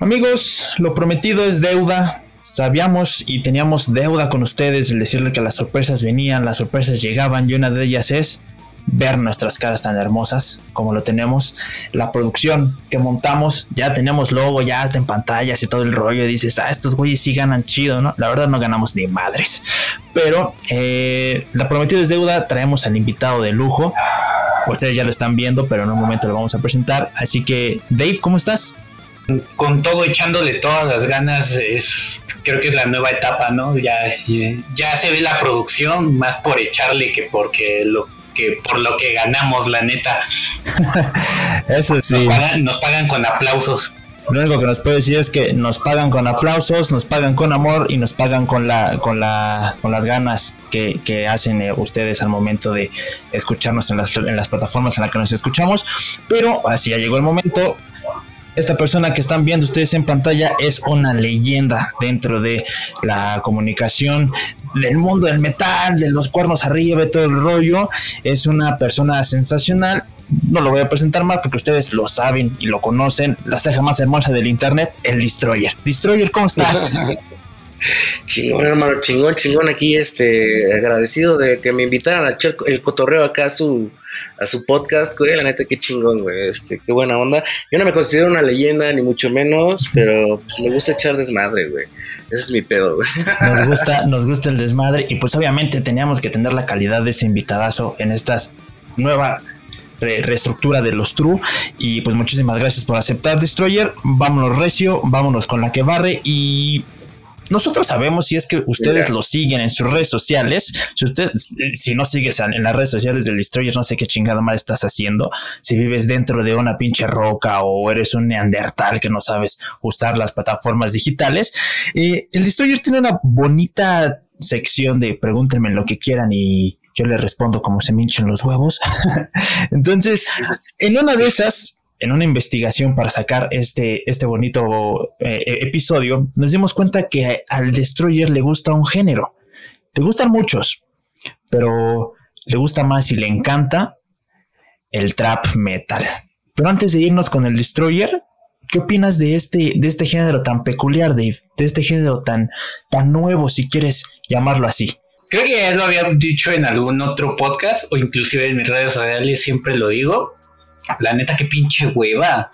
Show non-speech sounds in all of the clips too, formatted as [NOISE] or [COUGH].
Amigos, lo prometido es deuda. Sabíamos y teníamos deuda con ustedes, el decirle que las sorpresas venían, las sorpresas llegaban y una de ellas es ver nuestras caras tan hermosas como lo tenemos. La producción que montamos, ya tenemos logo, ya está en pantallas y todo el rollo. Dices, ah, estos güeyes sí ganan chido, ¿no? La verdad no ganamos ni madres. Pero eh, la prometido es deuda, traemos al invitado de lujo. Ustedes ya lo están viendo, pero en un momento lo vamos a presentar. Así que, Dave, ¿cómo estás? Con todo echándole todas las ganas, es creo que es la nueva etapa, ¿no? Ya, ya se ve la producción más por echarle que porque lo por lo que ganamos, la neta. [LAUGHS] Eso sí. Nos pagan, con aplausos. Lo único que nos puede decir es que nos pagan con aplausos, nos pagan con amor y nos pagan con la, con la, con las ganas que, hacen eh, ustedes al momento de escucharnos en las, en las plataformas en las que nos escuchamos. Pero así ya llegó el momento. Esta persona que están viendo ustedes en pantalla es una leyenda dentro de la comunicación del mundo del metal, de los cuernos arriba, de todo el rollo. Es una persona sensacional. No lo voy a presentar más porque ustedes lo saben y lo conocen. La ceja más hermosa del internet, el Destroyer. Destroyer, ¿cómo estás? [LAUGHS] chingón, hermano, chingón, chingón. Aquí, este, agradecido de que me invitaran a echar el cotorreo acá a su, a su podcast, güey. La neta, qué chingón, güey. Este, qué buena onda. Yo no me considero una leyenda, ni mucho menos, pero pues, me gusta echar desmadre, güey. Ese es mi pedo, güey. Nos [LAUGHS] gusta, nos gusta el desmadre. Y pues obviamente teníamos que tener la calidad de ese invitadazo en estas nueva reestructura de los True. Y pues muchísimas gracias por aceptar Destroyer. Vámonos recio, vámonos con la que barre y nosotros sabemos si es que ustedes lo siguen en sus redes sociales. Si usted, si no sigues en las redes sociales del Destroyer, no sé qué chingada mal estás haciendo. Si vives dentro de una pinche roca o eres un neandertal que no sabes usar las plataformas digitales. Eh, el Destroyer tiene una bonita sección de pregúntenme lo que quieran y yo le respondo como se me hinchen los huevos. [LAUGHS] Entonces, en una de esas, en una investigación para sacar este, este bonito eh, e-, episodio, nos dimos cuenta que al Destroyer le gusta un género. Le gustan muchos, pero le gusta más y le encanta el trap metal. Pero antes de irnos con el Destroyer, ¿qué opinas de este, de este género tan peculiar, Dave? De este género tan, tan nuevo, si quieres llamarlo así. Creo que ya lo había dicho en algún otro podcast o inclusive en mis redes sociales, siempre lo digo la neta, qué pinche hueva.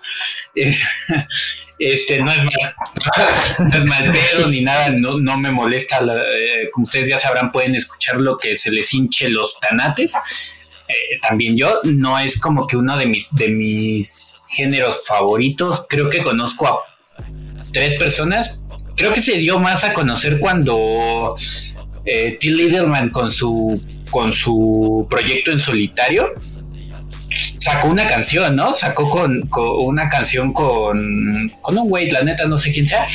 Este no es mal, [LAUGHS] no ni nada, no, me molesta. Eh, como ustedes ya sabrán, pueden escuchar lo que se les hinche los tanates. Eh, también yo, no es como que uno de mis, de mis géneros favoritos. Creo que conozco a tres personas. Creo que se dio más a conocer cuando eh, T. Littleman con su, con su proyecto en solitario sacó una canción, ¿no? Sacó con, una canción con, con un güey, la neta, no sé quién sea.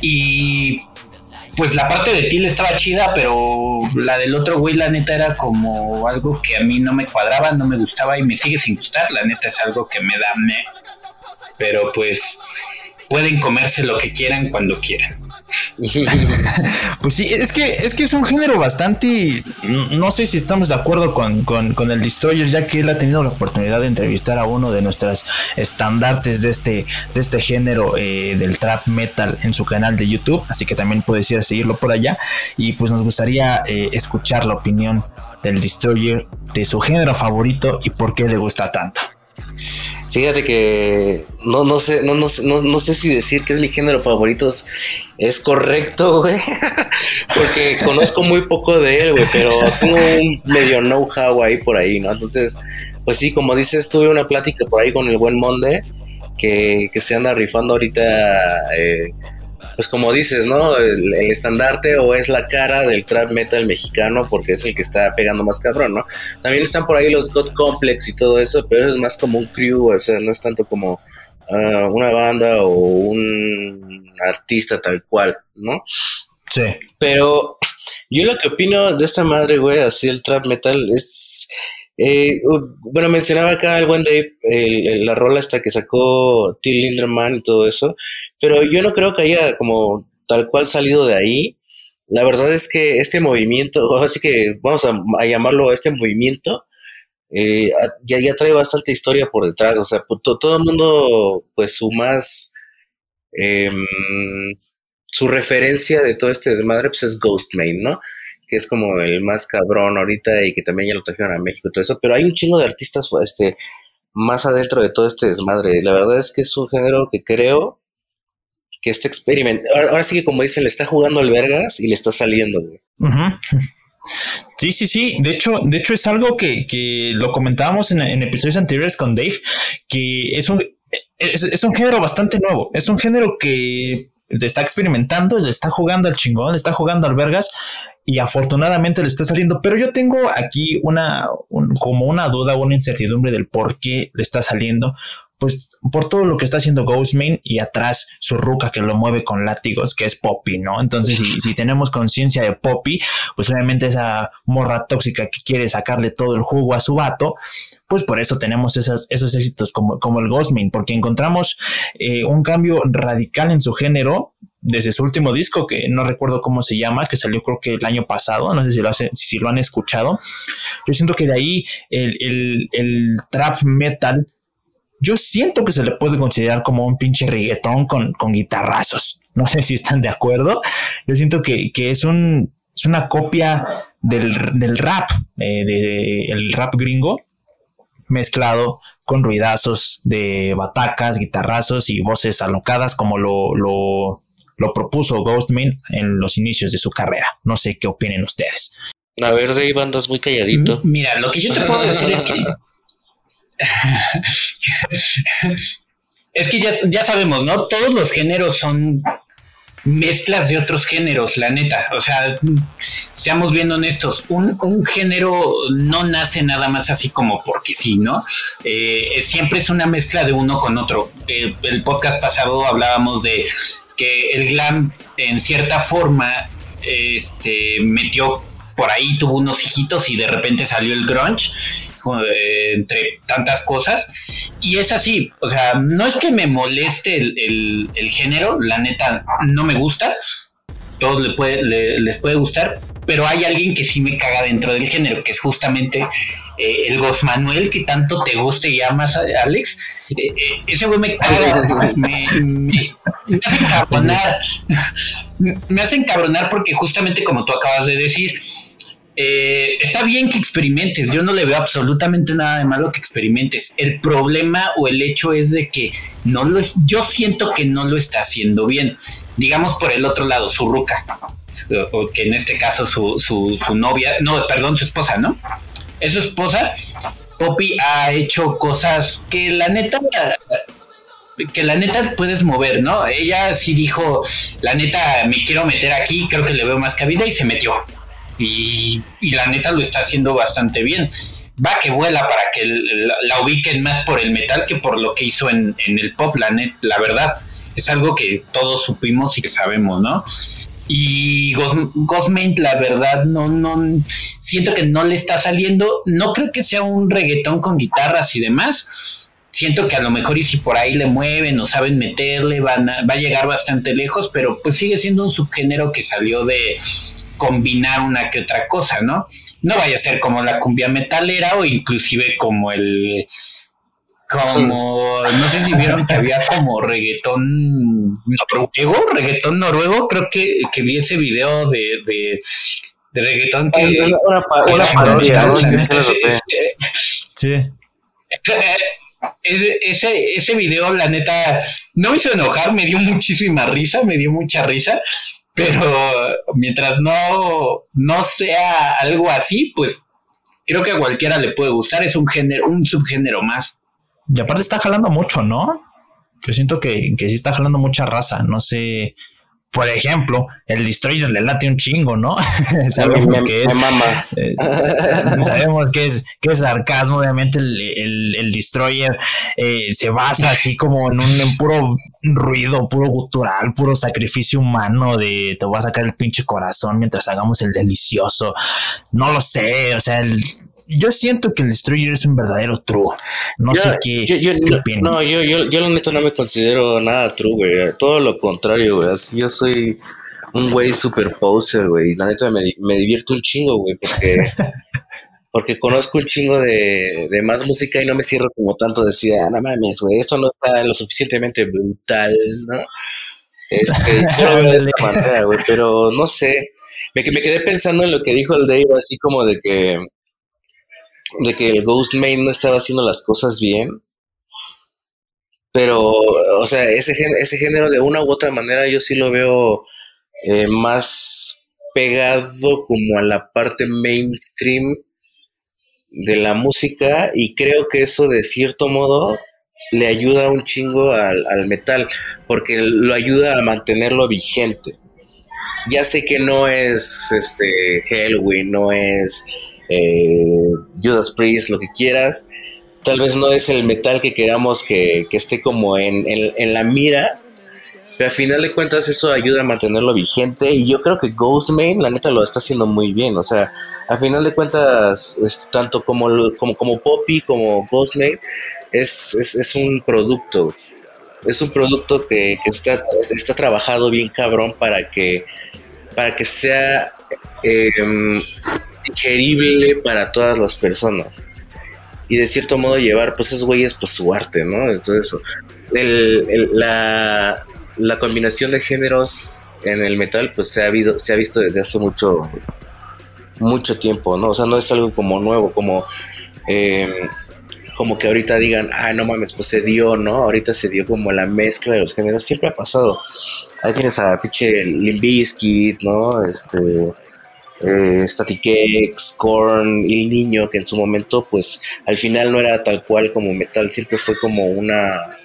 Y pues la parte de Til estaba chida, pero la del otro güey, la neta, era como algo que a mí no me cuadraba, no me gustaba y me sigue sin gustar. La neta es algo que me da me. Pero pues pueden comerse lo que quieran cuando quieran. [LAUGHS] pues sí, es que, es que es un género bastante. No sé si estamos de acuerdo con, el Destroyer, ya que él ha tenido la oportunidad de entrevistar a uno de nuestras estandartes de este, de este género eh, del trap metal en su canal de YouTube. Así que también puedes ir a seguirlo por allá. Y pues nos gustaría eh, escuchar la opinión del Destroyer de su género favorito y por qué le gusta tanto. Fíjate que no, no sé, no, no, no, sé si decir que es mi género favorito es, correcto, [LAUGHS] güey. Porque conozco muy poco de él, güey, pero tengo un medio know-how ahí por ahí, ¿no? Entonces, pues sí, como dices, tuve una plática por ahí con el buen Monde que, que se anda rifando ahorita eh, pues como dices, ¿no? El, estandarte o es la cara del trap metal mexicano porque es el que está pegando más cabrón, ¿no? También están por ahí los God Complex y todo eso, pero es más como un crew, o sea, no es tanto como ah, una banda o un artista tal cual, ¿no? Sí. Pero yo lo que opino de esta madre, güey, así el trap metal es eh, bueno, mencionaba acá el buen Dave, la rola hasta que sacó Till Linderman y todo eso, pero yo no creo que haya como tal cual salido de ahí. La verdad es que este movimiento, [LAUGHS] así que vamos a, llamarlo este movimiento, eh, ya, ya trae bastante historia por detrás, o sea, todo el mundo, pues su más, em, su referencia de todo este desmadre, pues es Ghostmane, ¿no? Que es como el más cabrón ahorita y que también ya lo trajeron a México y todo eso, pero hay un chingo de artistas, este, más adentro de todo este desmadre. La verdad es que es un género que creo que este experimento, ahora, sí que como dicen, le está jugando al vergas y le está saliendo. Sí, sí, sí. De hecho, de hecho es algo que, lo comentábamos en, episodios anteriores con Dave, que es un, es, un género bastante nuevo. Es un género que está experimentando, le está jugando al chingón, le está jugando al vergas y afortunadamente le está saliendo. Pero yo tengo aquí una, como una duda, una incertidumbre del por qué le está saliendo pues por todo lo que está haciendo Ghostman y atrás su ruca que lo mueve con látigos, que es Poppy, ¿no? Entonces, si, tenemos conciencia de Poppy, pues obviamente esa morra tóxica que quiere sacarle todo el jugo a su vato, pues por eso tenemos esos éxitos como, como el Ghostman, porque encontramos eh, un cambio radical en su género desde su último disco, que no recuerdo cómo se llama, que salió creo que el año pasado, no sé si lo, si lo han escuchado. Yo siento que de ahí el, el trap metal yo siento que se le puede considerar como un pinche reggaetón con, con guitarrazos. No sé si están de acuerdo. Yo siento que, es, un, es una copia del, rap, eh, de, el rap gringo, mezclado con ruidazos de batacas, guitarrazos y voces alocadas, como lo, lo, lo propuso Ghostman en los inicios de su carrera. No sé qué opinen ustedes. A ver, Dave, andas muy calladito. Mira, lo que yo te puedo decir es que [LAUGHS] [LAUGHS] es que ya, sabemos, ¿no? Todos los géneros son mezclas de otros géneros, la neta. O sea, seamos bien honestos, un, género no nace nada más así como porque sí, ¿no? Eh, siempre es una mezcla de uno con otro. Eh, el podcast pasado hablábamos de que el glam en cierta forma este, metió por ahí, tuvo unos hijitos y de repente salió el grunge entre tantas cosas. Y es así, o sea, no es que me moleste el, género, la neta no me gusta, todos le puede, les puede gustar, pero hay alguien que sí me caga dentro del género, que es justamente eh, el Ghost Manuel, que tanto te gusta y llamas, Alex. Eh, ese güey me caga, [LAUGHS] me, me, hace encabronar, [LAUGHS] me hace encabronar porque justamente como tú acabas de decir, eh, está bien que experimentes, yo no le veo absolutamente nada de malo que experimentes. El problema o el hecho es de que no lo es, yo siento que no lo está haciendo bien. Digamos por el otro lado, su ruca, o que en este caso su, su, su novia, no, perdón, su esposa, ¿no? Es su esposa. Poppy ha hecho cosas que la neta que la neta puedes mover, ¿no? Ella sí dijo, la neta me quiero meter aquí, creo que le veo más cabida y se metió. Y, la neta lo está haciendo bastante bien. Va que vuela para que la, ubiquen más por el metal que por lo que hizo en, el pop, la, net, la verdad. Es algo que todos supimos y que sabemos, ¿no? Y Ghostmate, la verdad, no, no, siento que no le está saliendo. No creo que sea un reggaetón con guitarras y demás. Siento que a lo mejor y si por ahí le mueven o saben meterle, van va a llegar bastante lejos, pero pues sigue siendo un subgénero que salió de, combinar una que otra cosa, ¿no? No vaya a ser como la cumbia metalera o inclusive como el como no sé si vieron que había como reggaetón noruego, reggaetón noruego, creo que, que vi ese video de, de, de reggaetón que una, una parodia, ¿no? Sí. Ese, ese, ese video, la neta, no me hizo enojar, me dio muchísima risa, me dio mucha risa, pero mientras no, no sea algo así, pues creo que a cualquiera le puede gustar. Es un género, un subgénero más. Y aparte está jalando mucho, ¿no? Yo siento que, que sí está jalando mucha raza. No sé por ejemplo, el Destroyer le late un chingo, ¿no? [LAUGHS] sabemos que es. Eh, sabemos que es, que es sarcasmo, obviamente el, Destroyer eh, se basa así como en un puro ruido, puro gutural, puro sacrificio humano de te voy a sacar el pinche corazón mientras hagamos el delicioso. No lo sé, o sea, el, yo siento que el Destroyer es un verdadero true. No sé qué, yo, No, yo, yo, yo la neta no me considero nada true, güey. Todo lo contrario, güey. Así yo soy un güey super poser, güey. Y la neta me, me divierto un chingo, güey, porque... [LAUGHS] porque conozco un chingo de, de, más música y no me cierro como tanto decir, ah, no mames, güey, esto no está lo suficientemente brutal, ¿no? Este, yo lo veo de esta manera, güey, pero no sé. Me, me quedé pensando en lo que dijo el Dave, así como de que de que el Ghost Main no estaba haciendo las cosas bien. Pero, o sea, ese, ese género de una u otra manera yo sí lo veo eh, más pegado como a la parte mainstream de la música y creo que eso de cierto modo le ayuda un chingo al, al metal porque lo ayuda a mantenerlo vigente. Ya sé que no es este Halloween, no es eh, Judas Priest, lo que quieras. Tal vez no es el metal que queramos que, esté como en, la mira, pero al final de cuentas eso ayuda a mantenerlo vigente y yo creo que Ghostman la neta lo está haciendo muy bien, o sea, al final de cuentas tanto como, como, como Poppy como Ghostman es, es, un producto, es un producto que, está, está trabajado bien cabrón para que, para que sea em, digerible para todas las personas. Y de cierto modo llevar, pues esos güeyes, pues su arte, ¿no? Entonces, la, la combinación de géneros en el metal, pues se ha, habido, se ha visto desde hace mucho, mucho tiempo, ¿no? O sea, no es algo como nuevo, como, em, como que ahorita digan, ah, no mames, pues se dio, ¿no? Ahorita se dio como la mezcla de los géneros, siempre ha pasado. Ahí tienes a pinche Limbiskit, ¿no? Este, eh, Static X, Korn, El Niño, que en su momento, pues al final no era tal cual como metal, siempre fue como una,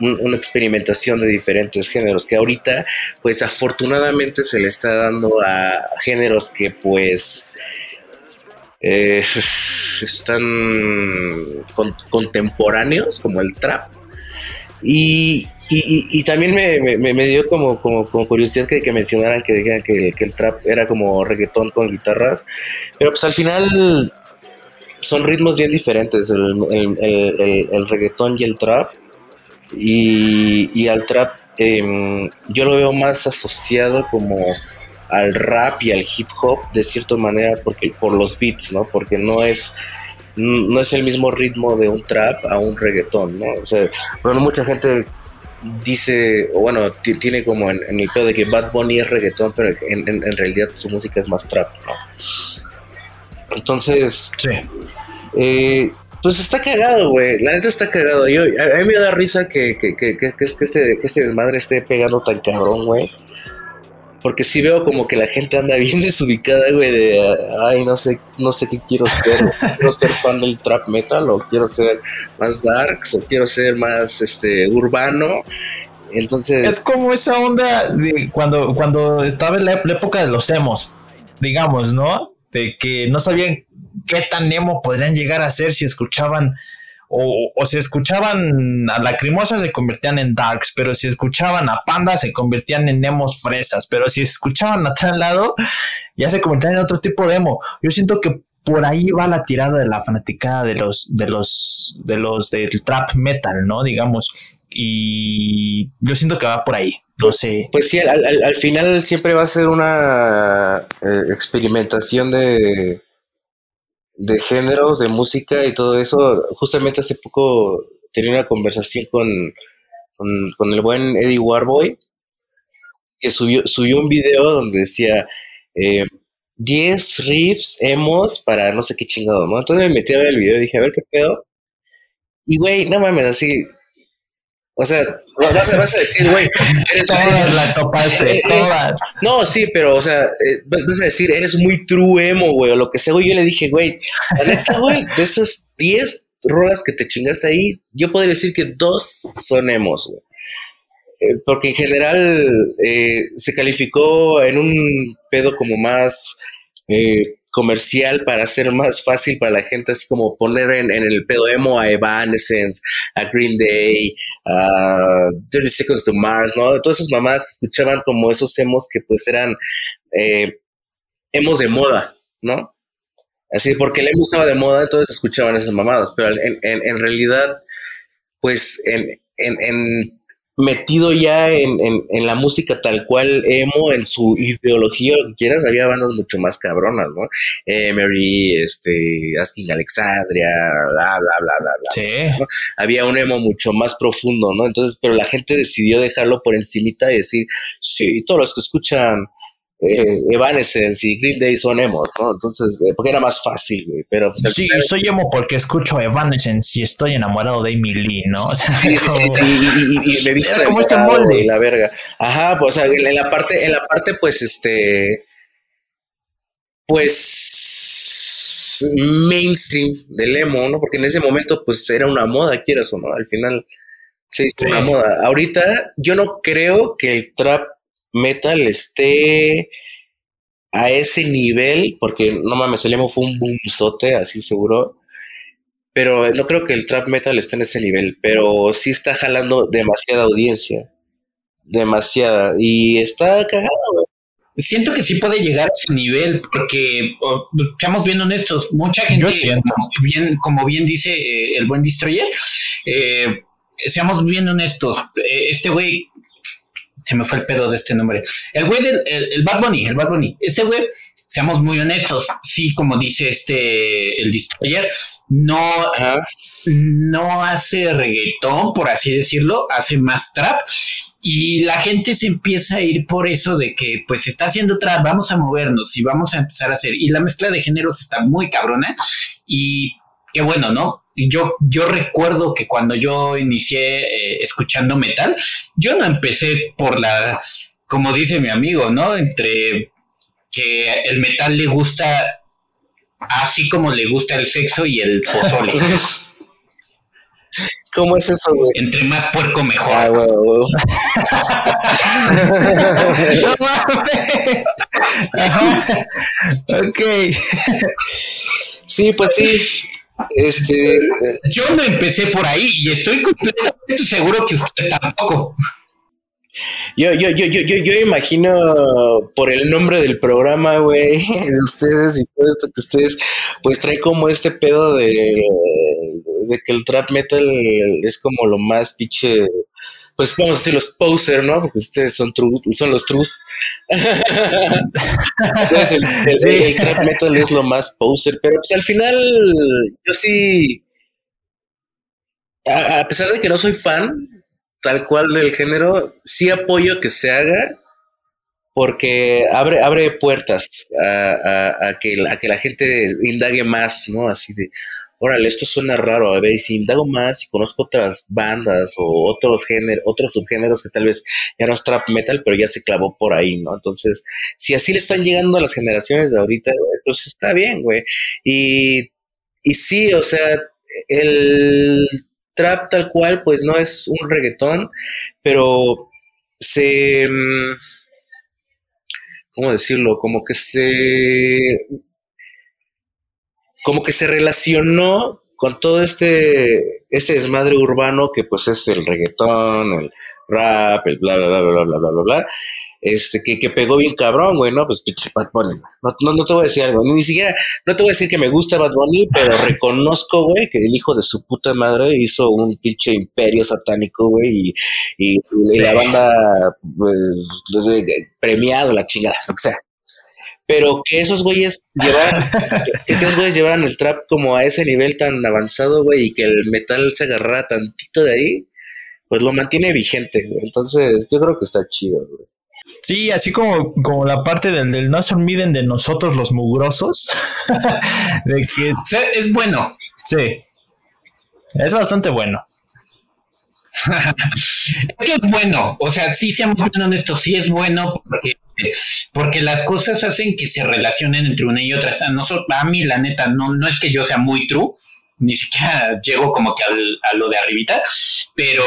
una experimentación de diferentes géneros, que ahorita, pues afortunadamente se le está dando a géneros que pues eh, [LAUGHS] están contemporáneos, como el trap. Y, y, también me, dio como, como, curiosidad que, mencionaran que dijeran que, el trap era como reggaetón con guitarras, pero pues al final son ritmos bien diferentes, el, reggaetón y el trap. Y, al trap em, yo lo veo más asociado como al rap y al hip hop de cierta manera porque por los beats, ¿no? Porque no es no es el mismo ritmo de un trap a un reggaetón, ¿no? O sea, bueno, mucha gente dice, o bueno, tiene como en, el pedo de que Bad Bunny es reggaetón, pero en, realidad su música es más trap, ¿no? Entonces, sí. Eh, pues está cagado, güey. La neta está cagado. Yo, a, mí me da risa que, que, que, que, este, que este desmadre esté pegando tan cabrón, güey. Porque sí veo como que la gente anda bien [LAUGHS] desubicada, güey, de, ay, no sé, no sé qué quiero ser. quiero ser fan del trap metal o quiero ser más darks o quiero ser más, este, urbano. Entonces... Es como esa onda de cuando, cuando estaba en la, época de los emos, digamos, ¿no? De que no sabían qué tan emo podrían llegar a ser si escuchaban o, si escuchaban a Lacrimosa se convertían en Darks, pero si escuchaban a Panda se convertían en emos fresas, pero si escuchaban a tal lado ya se convertían en otro tipo de emo. Yo siento que por ahí va la tirada de la fanaticada de los de los de los del trap metal, ¿no? Digamos. Y yo siento que va por ahí. No sé. Pues sí, al, final siempre va a ser una eh, experimentación de de géneros, de música y todo eso. Justamente hace poco tenía una conversación con, con, el buen Eddie Warboy, que subió, subió un video donde decía 10 eh, riffs hemos para no sé qué chingado, ¿no? Entonces me metí a ver el video y dije, a ver qué pedo. Y güey, no mames, así, o sea, vas a, vas a decir, güey, eres, todas topaste, todas. No, sí, pero, o sea, eh, vas a decir, eres muy true emo, güey, o lo que sea, güey. Yo le dije, güey, la neta, güey, de esos 10 rolas que te chingas ahí, yo podría decir que dos son emos, güey. Eh, porque en general eh, se calificó en un pedo como más comercial para hacer más fácil para la gente, así como poner en, el pedo emo a Evanescence, a Green Day, a 30 Seconds to Mars, ¿no? Todas esas mamás escuchaban como esos emos que pues eran eh, emos de moda, ¿no? Así, porque el emo estaba de moda, entonces escuchaban esas mamadas, pero en, realidad, pues en, metido ya en, en, la música tal cual emo, en su ideología, lo que quieras, había bandas mucho más cabronas, ¿no? Emery, este, Asking Alexandria, bla, bla, bla, bla, bla. Sí. Había un emo mucho más profundo, ¿no? Entonces, pero la gente decidió dejarlo por encimita y decir, sí, todos los que escuchan eh, Evanescence y Green Day son emos, ¿no? Entonces, eh, porque era más fácil, güey. Pero pues, sí, soy emo porque escucho Evanescence y estoy enamorado de Amy Lee, ¿no? [LAUGHS] sí, sí, sí, y, y, me he visto como molde. La verga. Ajá, pues en la parte, en la parte, pues, este, pues mainstream del emo, ¿no? Porque en ese momento, pues, era una moda, quieras o no. Al final, sí, una moda. Ahorita, yo no creo que el trap metal esté a ese nivel, porque no mames, el emo fue un boomzote, así seguro. Pero no creo que el trap metal esté en ese nivel, pero sí está jalando demasiada audiencia. Demasiada. Y está cagado, Siento que sí puede llegar a ese nivel, porque estamos bien honestos, mucha gente, como bien, como bien dice eh, el buen Destroyer, eh, seamos bien honestos, eh, este güey se me fue el pedo de este nombre. El güey del el, Bad Bunny, el Bad Bunny. Ese güey, seamos muy honestos, sí, como dice este, el destroyer, no, no hace reggaetón, por así decirlo, hace más trap. Y la gente se empieza a ir por eso de que, pues, está haciendo trap, vamos a movernos y vamos a empezar a hacer. Y la mezcla de géneros está muy cabrona. Y qué bueno, ¿no? yo, yo recuerdo que cuando yo inicié eh, escuchando metal, yo no empecé por la, como dice mi amigo, ¿no? Entre que el metal le gusta así como le gusta el sexo y el pozole. [LAUGHS] ¿Cómo es eso, güey? Entre más puerco mejor. Ah, [LAUGHS] [LAUGHS] ok. Sí, pues sí. Este, yo no empecé por ahí y estoy completamente seguro que usted tampoco. Yo, yo, yo, yo, yo, yo imagino por el nombre del programa, güey, [LAUGHS] de ustedes y todo esto que ustedes, pues trae como este pedo de, de que el trap metal es como lo más pinche pues vamos a decir los poser, ¿no? Porque ustedes son son los trus. [LAUGHS] Entonces el, trap metal es lo más poser, pero pues al final yo sí, a, pesar de que no soy fan tal cual del género, sí apoyo que se haga porque abre, abre puertas a, a, que, a que la gente indague más, ¿no? Así de, órale, esto suena raro, a ver, si indago más y conozco otras bandas o otros géneros, otros subgéneros que tal vez ya no es trap metal, pero ya se clavó por ahí, ¿no? Entonces, si así le están llegando a las generaciones de ahorita, pues está bien, güey. Y, y sí, o sea, el trap tal cual, pues no es un reggaetón, pero se... Mm, ¿Cómo decirlo? Como que se... Como que se relacionó con todo este, este desmadre urbano que pues es el reggaetón, el rap, el bla, bla, bla, bla, bla, bla, bla, bla este, que, que pegó bien cabrón, güey, ¿no? Pues pinche Bad Bunny. No, no, no, te voy a decir algo, ni siquiera, no te voy a decir que me gusta Bad Bunny, pero [LAUGHS] reconozco, güey, que el hijo de su puta madre hizo un pinche imperio satánico, güey, y, y, la banda, pues, premiado, la chingada, o sea pero que esos güeyes llevaran, [LAUGHS] que, esos güeyes llevaran el trap como a ese nivel tan avanzado, güey, y que el metal se agarrara tantito de ahí, pues lo mantiene vigente, güey. Entonces, yo creo que está chido, güey. Sí, así como, como la parte del, del no se olviden de nosotros los mugrosos. [LAUGHS] de que es bueno. Sí. Es bastante bueno. [LAUGHS] es que es bueno, o sea, sí seamos bien honestos, sí es bueno porque porque las cosas hacen que se relacionen entre una y otra. a mí, la neta, no, no es que yo sea muy true, ni siquiera llego como que a lo de arribita, pero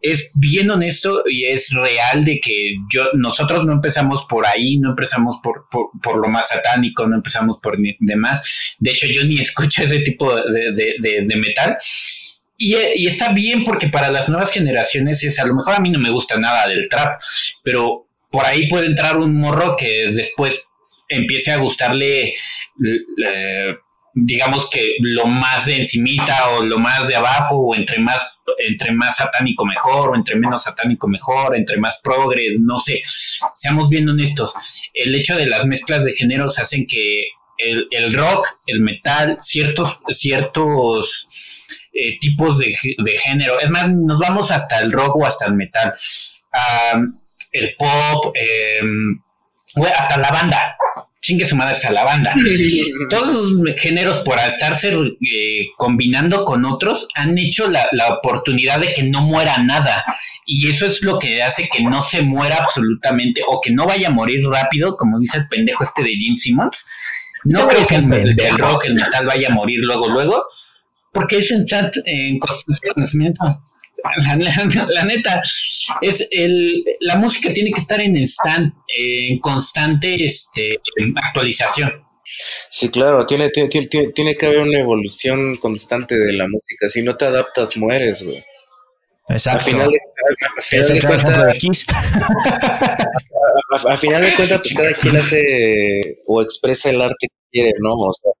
es bien honesto y es real de que yo, nosotros no empezamos por ahí, no empezamos por, por, lo más satánico, no empezamos por demás. De hecho, yo ni escucho ese tipo de, metal. Y, y, está bien porque para las nuevas generaciones es, a lo mejor a mí no me gusta nada del trap, pero por ahí puede entrar un morro que después empiece a gustarle digamos que lo más de encimita o lo más de abajo o entre más entre más satánico mejor o entre menos satánico mejor, entre más progre, no sé, seamos bien honestos, el hecho de las mezclas de géneros hacen que el, rock, el metal, ciertos, ciertos eh, tipos de, género, es más, nos vamos hasta el rock o hasta el metal, el pop, em, hasta la banda, chingue su madre a la banda. Todos los géneros, por estarse eh, combinando con otros, han hecho la, oportunidad de que no muera nada. Y eso es lo que hace que no se muera absolutamente o que no vaya a morir rápido, como dice el pendejo este de Jim Simmons. No creo que el, rock, el metal vaya a morir luego, luego, porque es en, en constante conocimiento. La, neta, es el, la música tiene que estar en, instant, en constante este, actualización. Sí, claro, tiene, tiene, tiene, que haber una evolución constante de la música. Si no te adaptas, mueres, güey. Exacto. A final de, cuentas, [LAUGHS] a, final de cuentas, pues cada quien hace o expresa el arte que quiere, ¿no? O sea,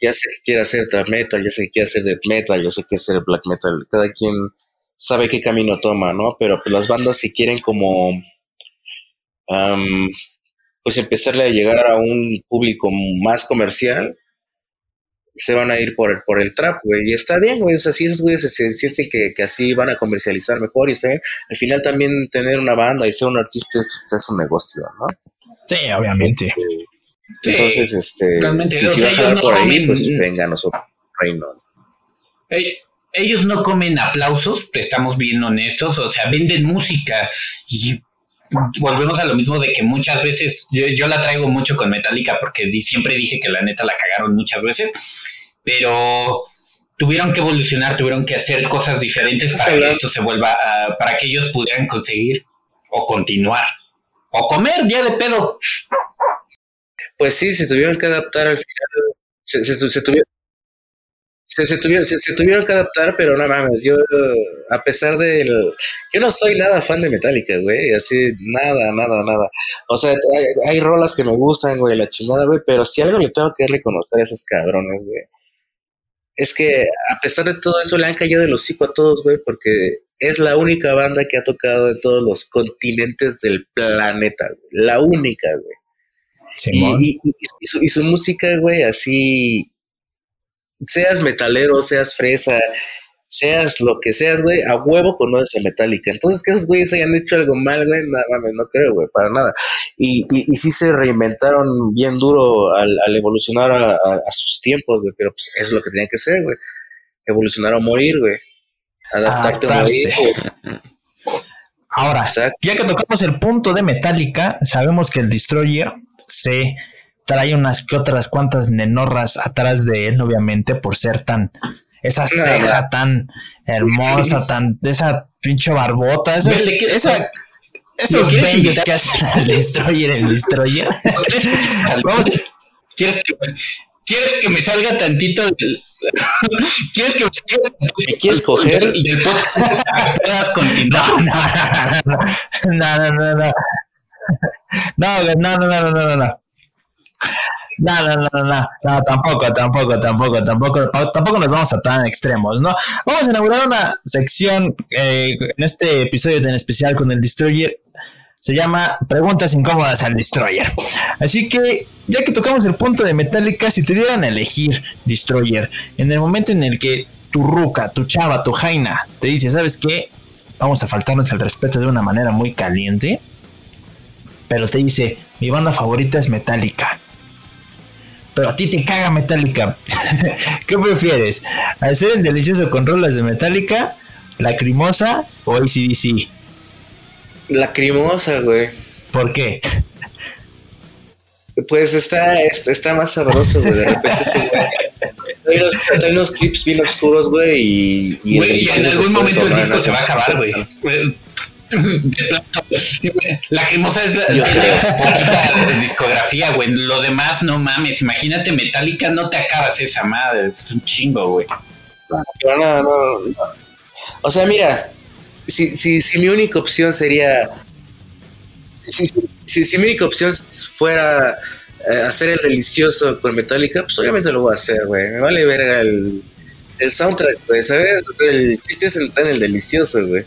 ya sé que quiere hacer trap metal, ya sé que quiere hacer death metal, ya sé que quiere hacer black metal. Cada quien sabe qué camino toma, ¿no? Pero pues las bandas si quieren como pues empezarle a llegar a un público más comercial, se van a ir por el, por el trap, güey. Y está bien, güey. O sea, si esos güeyes se, sienten que, así van a comercializar mejor y está Al final también tener una banda y ser un artista es, un negocio, ¿no? Sí, obviamente. Entonces, este, si, si va a por ahí, pues venga, nosotros, reino ellos no comen aplausos, estamos bien honestos, o sea, venden música y volvemos a lo mismo de que muchas veces, yo, la traigo mucho con Metallica porque siempre dije que la neta la cagaron muchas veces, pero tuvieron que evolucionar, tuvieron que hacer cosas diferentes para que esto se vuelva, para que ellos pudieran conseguir o continuar o comer ya de pedo. Pues sí, se tuvieron que adaptar al final. Se, se, tuvieron, se, tuvieron, se, tuvieron que adaptar, pero no mames, yo, a pesar del. Yo no soy nada fan de Metallica, güey, así, nada, nada, nada. O sea, hay, rolas que me gustan, güey, la chingada, güey, pero si algo le tengo que reconocer a esos cabrones, güey, es que a pesar de todo eso le han caído del hocico a todos, güey, porque es la única banda que ha tocado en todos los continentes del planeta, güey, la única, güey. Y, y su música, güey, así seas metalero, seas fresa, seas lo que seas, güey, a huevo conoces a Metallica. Entonces, que esos güeyes hayan hecho algo mal, güey, nada mames, no creo, güey, para nada. Y, y, y, sí se reinventaron bien duro al, evolucionar a, sus tiempos, güey, pero pues es lo que tenían que ser, güey. Evolucionar o morir, güey. Adaptarte o morir. Ahora, ya que tocamos el punto de Metallica, sabemos que el Destroyer se trae unas que otras cuantas nenorras atrás de él, obviamente, por ser tan, esa ceja tan hermosa, tan, esa pinche barbota, esa, esa esos bellos que hacen al destroyer, el destroyer. ¿Quieres que, ¿Quieres que me salga tantito del, ¿Quieres que me salga tantito ¿Quieres coger? Del puedas continuar. No, no, no, no. No, no, no, no, no, no, no. No, no, no, no, no, tampoco, tampoco, tampoco, tampoco, tampoco nos vamos a tan extremos, ¿no? Vamos a inaugurar una sección eh, en este episodio tan especial con el Destroyer. Se llama Preguntas incómodas al Destroyer. Así que, ya que tocamos el punto de Metallica, si te dieran a elegir Destroyer, en el momento en el que tu ruca, tu chava, tu jaina te dice, ¿sabes qué? Vamos a faltarnos el respeto de una manera muy caliente. Pero te dice, mi banda favorita es Metallica pero a ti te caga Metallica. [LAUGHS] ¿Qué prefieres? ¿Hacer el delicioso con rolas de Metallica, lacrimosa o ACDC? Lacrimosa, güey. ¿Por qué? [LAUGHS] Pues está, está más sabroso, güey. De repente sí, güey. Hay unos, clips bien oscuros, güey, y, y, güey, en algún momento el disco se va a acabar, güey. La cremosa es la, la, discografía, güey. Lo demás, no mames. Imagínate, Metallica, no te acabas esa madre. Es un chingo, güey. No, no, no, O sea, mira, si, si, si mi única opción sería. Si, si, mi única opción fuera eh, hacer el delicioso con Metallica, pues obviamente lo voy a hacer, güey. Me vale verga el, el soundtrack, güey, ¿sabes? El chiste es entrar en el delicioso, güey.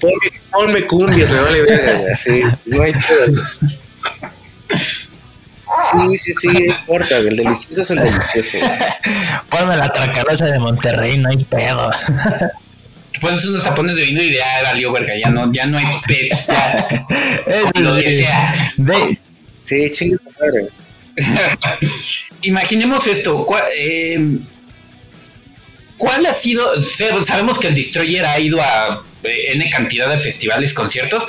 Ponme, ponme cumbias, me vale verga, así, no hay pedo. Sí, sí, sí, no importa, el delicioso es el delicioso. Ponme la tracarosa de Monterrey, no hay pedo. Pones unos tapones de vino y ya valió verga, ya no, ya no hay pets, ya. Lo que sí. sea. De- Sí, chingue su madre. [LAUGHS] Imaginemos esto. ¿cuál, eh, ¿Cuál ha sido? Sabemos que el Destroyer ha ido a eh, N cantidad de festivales, conciertos,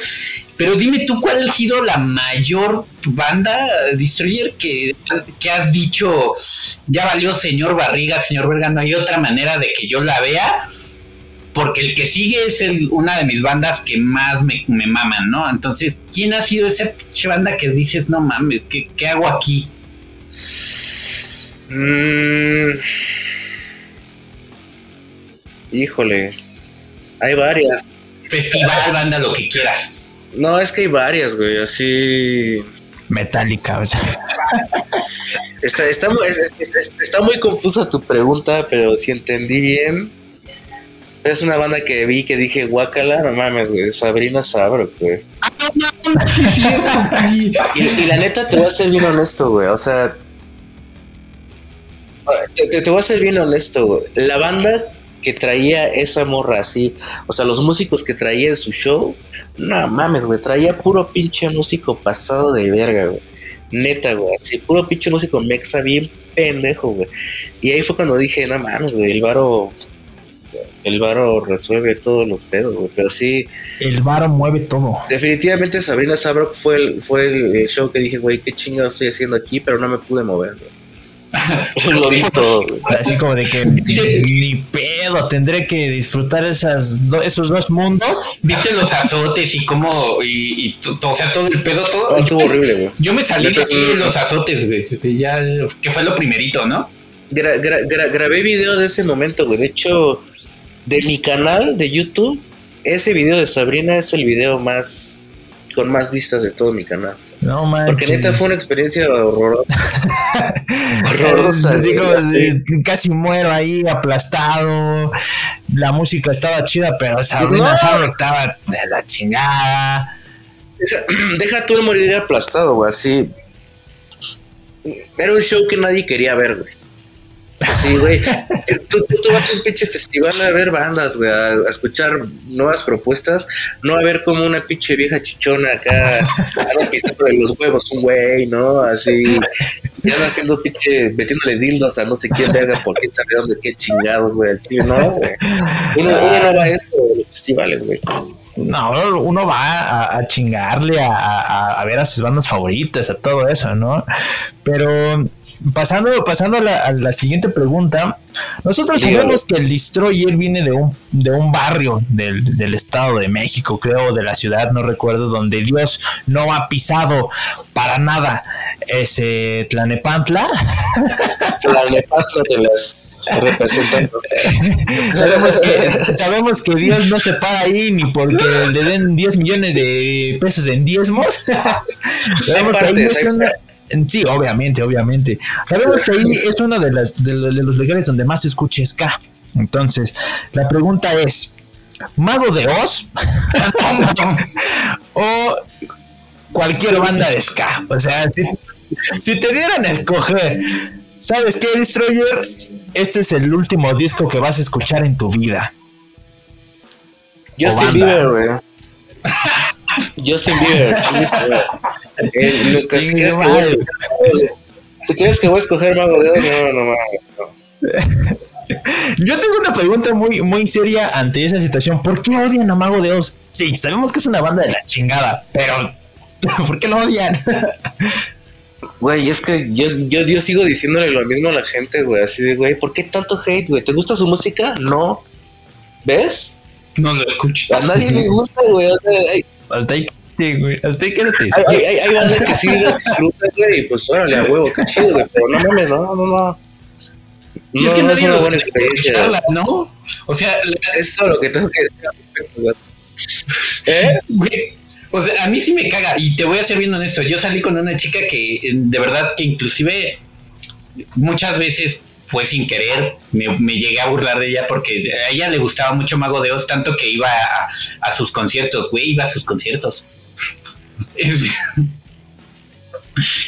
pero dime tú cuál ha sido la mayor banda Destroyer que, que has dicho, ya valió señor Barriga, señor Verga, no hay otra manera de que yo la vea. Porque el que sigue es una de mis bandas que más me, me maman, ¿no? Entonces, ¿quién ha sido esa banda que dices, no mames, ¿qué, qué hago aquí? Mm. Híjole. Hay varias. Festival, banda, lo que quieras. No, es que hay varias, güey. Así. Metallica, o sea. Está, está, está muy confusa tu pregunta, pero si entendí bien. Es una banda que vi que dije, guácala, no mames, güey. Sabrina Sabro, güey. Y, y la neta, te voy a ser bien honesto, güey. O sea. Te, te- te voy a ser bien honesto, güey. La banda que traía esa morra así, o sea, los músicos que traía en su show, no mames, güey. Traía puro pinche músico pasado de verga, güey. Neta, güey. Así, puro pinche músico mexa bien pendejo, güey. Y ahí fue cuando dije, no mames, güey. El varo. El varo resuelve todos los pedos, güey. Pero sí. El varo mueve todo. Definitivamente Sabrina Sabrok fue el, fue el, el show que dije, güey, qué chingado estoy haciendo aquí, pero no me pude mover, güey. [LAUGHS] Lo vi todo, güey. Así como de que ni, ni pedo, tendré que disfrutar esas do- esos dos mundos. ¿Viste los azotes y cómo, y, y to- to- o sea, todo el pedo, todo? Me- horrible, güey. Yo me salí de sí. los azotes, güey. Ya, que fue lo primerito, ¿no? Gra- gra- gra- grabé video de ese momento, güey. De hecho, de mi canal de YouTube, ese video de Sabrina es el video más con más vistas de todo mi canal. No manches. Porque neta fue una experiencia horrorosa. [LAUGHS] horrorosa. Así como de- casi muero ahí aplastado. La música estaba chida, pero Sabrina No. Estaba de la chingada. Deja, [CLEARS THROAT] deja tú el morir aplastado, güey, así. Era un show que nadie quería ver, güey. Sí, güey. Tú, tú, tú vas a un pinche festival a ver bandas, güey, a, escuchar nuevas propuestas, no a ver como una pinche vieja chichona acá, anda pisando de los huevos un güey, ¿no? Así, ya haciendo pinche, metiéndole dildos a no sé quién verga, porque sabe dónde qué chingados, güey. No, güey. Uno, uno no va a esto de los festivales, güey. No, uno va a, chingarle a ver a sus bandas favoritas, a todo eso, ¿no? Pero pasando, pasando a la, a la siguiente pregunta, nosotros sabemos que el Destroyer viene de un, de un barrio del, del Estado de México, creo, de la ciudad, no recuerdo, donde Dios no ha pisado para nada ese Tlanepantla. [LAUGHS] La nepasto te las representando. [LAUGHS] sabemos, que, sabemos que Dios no se para ahí ni porque le den 10 millones de pesos en diezmos. [LAUGHS] sabemos que ahí una- Sí, obviamente, obviamente. Sabemos que ahí es uno de, las, de, lo- de los lugares donde más se escucha ska. Entonces, la pregunta es: ¿Mago de Oz [LAUGHS] o cualquier banda de ska? O sea, si, si te dieran a escoger, ¿sabes qué, Destroyer? Este es el último disco que vas a escuchar en tu vida. Banda. Bieber, güey. [LAUGHS] Justin Bieber, [LAUGHS] madre. Eh, Lucas, ¿crees que voy a escoger- ¿Tú crees que voy a escoger Mago de Oz? No, no mames. [LAUGHS] Yo tengo una pregunta muy, muy seria ante esa situación. ¿Por qué odian a Mago de Oz? Sí, sabemos que es una banda de la chingada, pero [LAUGHS] ¿por qué lo odian? Güey, es que yo, yo, yo sigo diciéndole lo mismo a la gente, güey. Así de, güey, ¿por qué tanto hate, güey? ¿Te gusta su música? No. ¿Ves? No lo escucho. A nadie le gusta, güey. O sea, Hasta ahí, sí, güey, hasta ahí quédate. hay, hay, hay- hay bandas que sí disfrutan, güey. Y pues órale, a huevo, qué chido, güey. Pero no mames, no, no, no. Y No, es que no es nadie una buena experiencia. ¿no? O sea, la- Es lo que tengo que decir al respecto, güey. ¿Eh? güey, O sea, a mí sí me caga, y te voy a ser bien honesto, yo salí con una chica que de verdad que inclusive muchas veces fue sin querer, me, llegué a burlar de ella porque a ella le gustaba mucho Mago de Oz, tanto que iba a, sus conciertos, güey, iba a sus conciertos. [LAUGHS]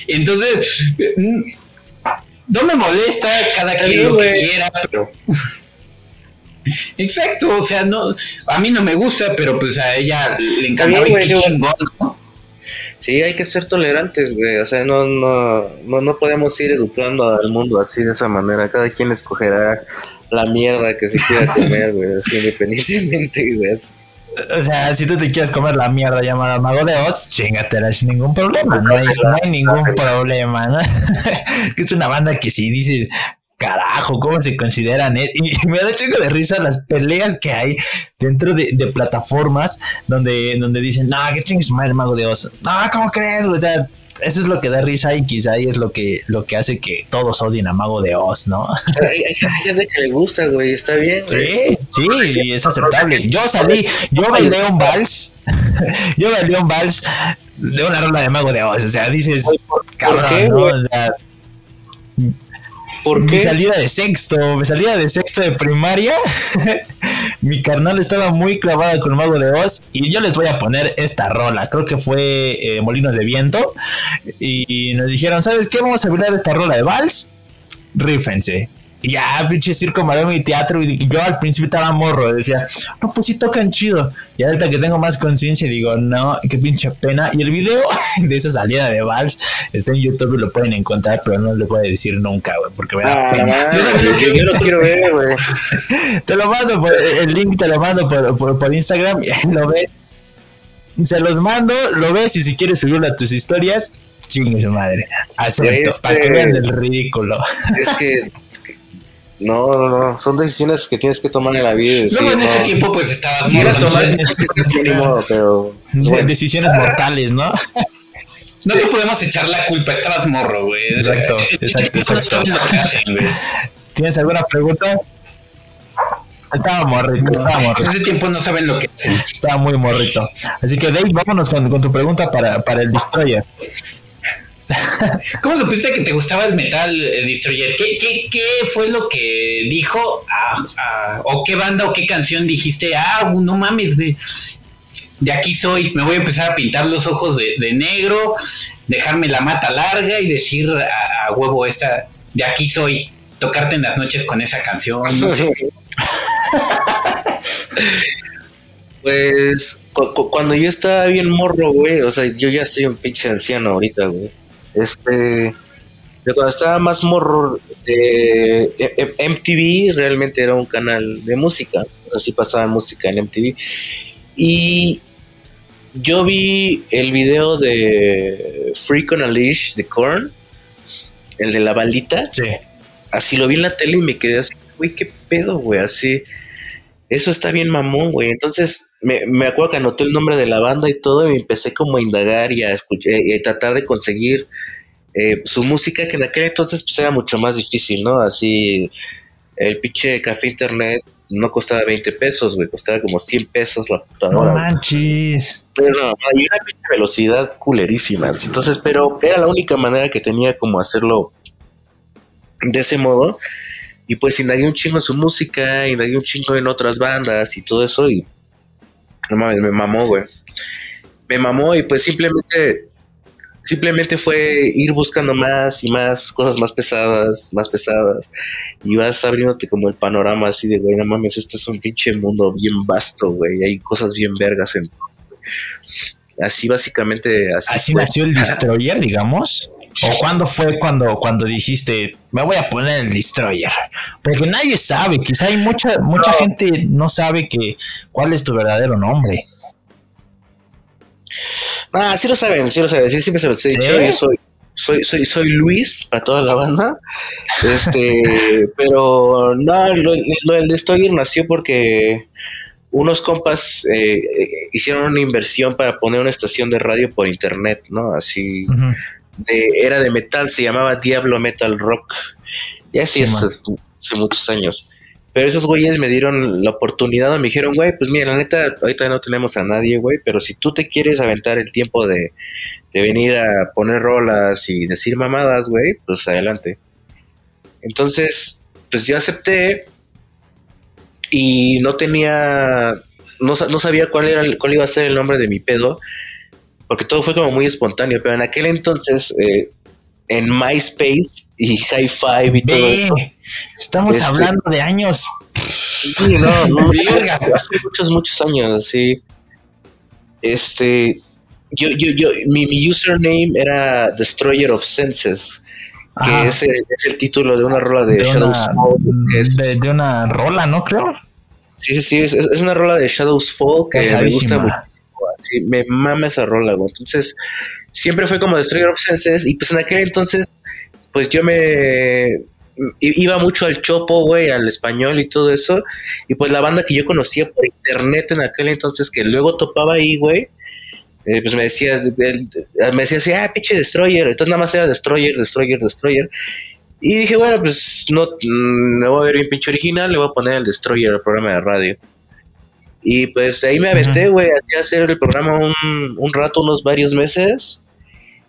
Entonces, no me molesta cada quien lo que quiera, pero... Exacto, o sea, no, a mí no me gusta, pero pues a ella le encantaba ¿no? Sí, hay que ser tolerantes, güey. O sea, no, no, no, no podemos ir educando al mundo así de esa manera. Cada quien escogerá la mierda que se quiera comer, güey, así independientemente, güey. O sea, si tú te quieres comer la mierda llamada Mago de Oz, chingatela sin ningún problema. No hay, no hay ningún problema, ¿no? [LAUGHS] es una banda que si dices, carajo, ¿cómo se consideran? Eh? Y me da chingo de risa las peleas que hay dentro de, plataformas donde, donde dicen, no, qué chingues madre mago de oso. No, ¿cómo crees? O sea, eso es lo que da risa y quizá ahí es lo que, lo que hace que todos odien a Mago de Oz, ¿no? [LAUGHS] Hay, gente que le gusta, güey, está bien. Sí, sí, es aceptable. Yo salí, yo bailé un vals, [LAUGHS] yo bailé un vals de una rola de Mago de Oz, o sea, dices, cabrón, ¿no? O sea, ¿Por qué? Mi salida de sexto, mi salida de sexto de primaria. [LAUGHS] mi carnal estaba muy clavada con Mago de Oz. Y yo les voy a poner esta rola. Creo que fue eh, Molinos de Viento. Y nos dijeron: ¿Sabes qué? Vamos a hablar esta rola de Vals. Rífense. Ya, pinche circo, maroma y teatro. Y yo al principio estaba morro. Decía, no, pues sí tocan chido. Y ahorita que tengo más conciencia, digo, no, qué pinche pena. Y el video [LAUGHS] de esa salida de Vals está en YouTube y lo pueden encontrar, pero no lo voy a decir nunca, güey, porque me da ah, pena. [LAUGHS] yo, lo quiero ver, güey. [LAUGHS] te lo mando, por, el link te lo mando por, por, Instagram lo ves. Se los mando, lo ves y si quieres subirlo a tus historias, chingue su madre. Acepto, para que vean el ridículo. Es que no, no, no, son decisiones que tienes que tomar en la vida. Luego en ese tiempo pues estabas sí, [LAUGHS] pero decisiones mortales, ¿no? [LAUGHS] No te podemos echar la culpa, estabas morro, güey. Exacto, [LAUGHS] exacto, exacto. ¿Tienes alguna pregunta? Estaba morrito, estaba morrito. En ese tiempo no saben lo que hacen. Estaba muy morrito. Así que Dave, vámonos con, con tu pregunta para, para el Destroyer. [LAUGHS] ¿Cómo supiste que te gustaba el Metal eh, Destroyer? ¿Qué, qué, fue lo que dijo? ¿O qué banda o qué canción dijiste? Ah, no mames, güey. De aquí soy, me voy a empezar a pintar los ojos de, negro, dejarme la mata larga y decir a, huevo esa, de aquí soy, tocarte en las noches con esa canción. [LAUGHS] pues cuando yo estaba bien morro, güey, o sea, yo ya soy un pinche anciano ahorita, güey este, cuando estaba más morro, eh, MTV realmente era un canal de música, así pasaba música en MTV. Y yo vi el video de Freak on a Leash de Korn, el de la balita. Sí. Así lo vi en la tele y me quedé así, güey, qué pedo, güey, así. Eso está bien mamón, güey. Entonces me, me, acuerdo que anoté el nombre de la banda y todo y empecé como a indagar y a escuchar y a tratar de conseguir eh, su música que en aquel entonces pues era mucho más difícil, ¿no? Así el pinche café internet no costaba 20 pesos, güey, costaba como 100 pesos la puta No manches. Pero no, hay una pinche velocidad culerísima. Entonces, pero era la única manera que tenía como hacerlo de ese modo. Y pues indagué un chingo en su música, indagué un chingo en otras bandas y todo eso. Y no mames, me mamó, güey. Me mamó y pues simplemente simplemente fue ir buscando más y más cosas más pesadas, más pesadas, y vas abriéndote como el panorama así de, güey, no mames, esto es un pinche mundo bien vasto, güey, hay cosas bien vergas en... Así básicamente... Así, así nació el Destroyer, digamos. ¿O cuándo fue cuando, cuando dijiste, me voy a poner el Destroyer? Porque nadie sabe, quizá hay mucha, mucha gente no sabe que cuál es tu verdadero nombre. Ah, sí lo saben, sí lo saben, sí siempre se lo he dicho, yo soy, soy, soy, soy Luis para toda la banda. Este, [LAUGHS] pero no, lo, del Destroyer nació porque unos compas eh, hicieron una inversión para poner una estación de radio por internet, ¿no? Así de, era de metal, se llamaba Diablo Metal Rock. Ya sí, hace, muchos años. Pero esos güeyes me dieron la oportunidad, me dijeron, güey, pues mira, la neta, ahorita no tenemos a nadie, güey, pero si tú te quieres aventar el tiempo de, de venir a poner rolas y decir mamadas, güey, pues adelante. Entonces, pues yo acepté y no tenía, no, no sabía cuál, era, cuál iba a ser el nombre de mi pedo, porque todo fue como muy espontáneo, pero en aquel entonces... Eh, en MySpace y High Five y todo eso. Estamos este, hablando de años. Sí, no, no, [LAUGHS] hace muchos, muchos años, sí. Este, yo, yo, yo, mi, mi username era Destroyer of Senses, que es el, es el, título de una rola de, Shadows Fall. de, de, una rola, ¿no creo? Sí, sí, sí, es, es una rola de Shadows Fall que me gusta mucho. Sí, me mama esa rola, güey. Entonces, siempre fue como Destroyer of Senses y pues en aquel entonces pues yo me iba mucho al chopo, güey, al español y todo eso y pues la banda que yo conocía por internet en aquel entonces que luego topaba ahí, güey, eh, pues me decía, me decía así, ah, pinche Destroyer, entonces nada más era Destroyer, Destroyer, Destroyer. Y dije, bueno, pues no, mm, me voy a ver bien pinche original, le voy a poner el Destroyer al programa de radio. Y pues ahí me aventé, güey, a hacer el programa un, un rato, unos varios meses.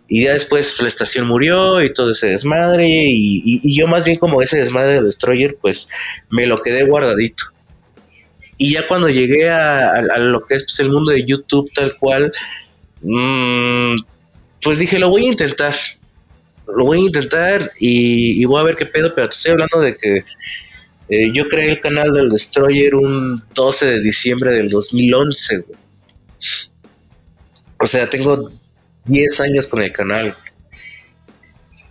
Y ya después la estación murió y todo ese desmadre. Y, yo más bien como ese desmadre de Destroyer, pues me lo quedé guardadito. Y ya cuando llegué a, lo que es pues, el mundo de YouTube tal cual, mmm, pues dije, lo voy a intentar. Lo voy a intentar y, voy a ver qué pedo, pero te estoy hablando de que eh, yo creé el canal del Destroyer un 12 de diciembre del 2011. O sea, tengo 10 años con el canal.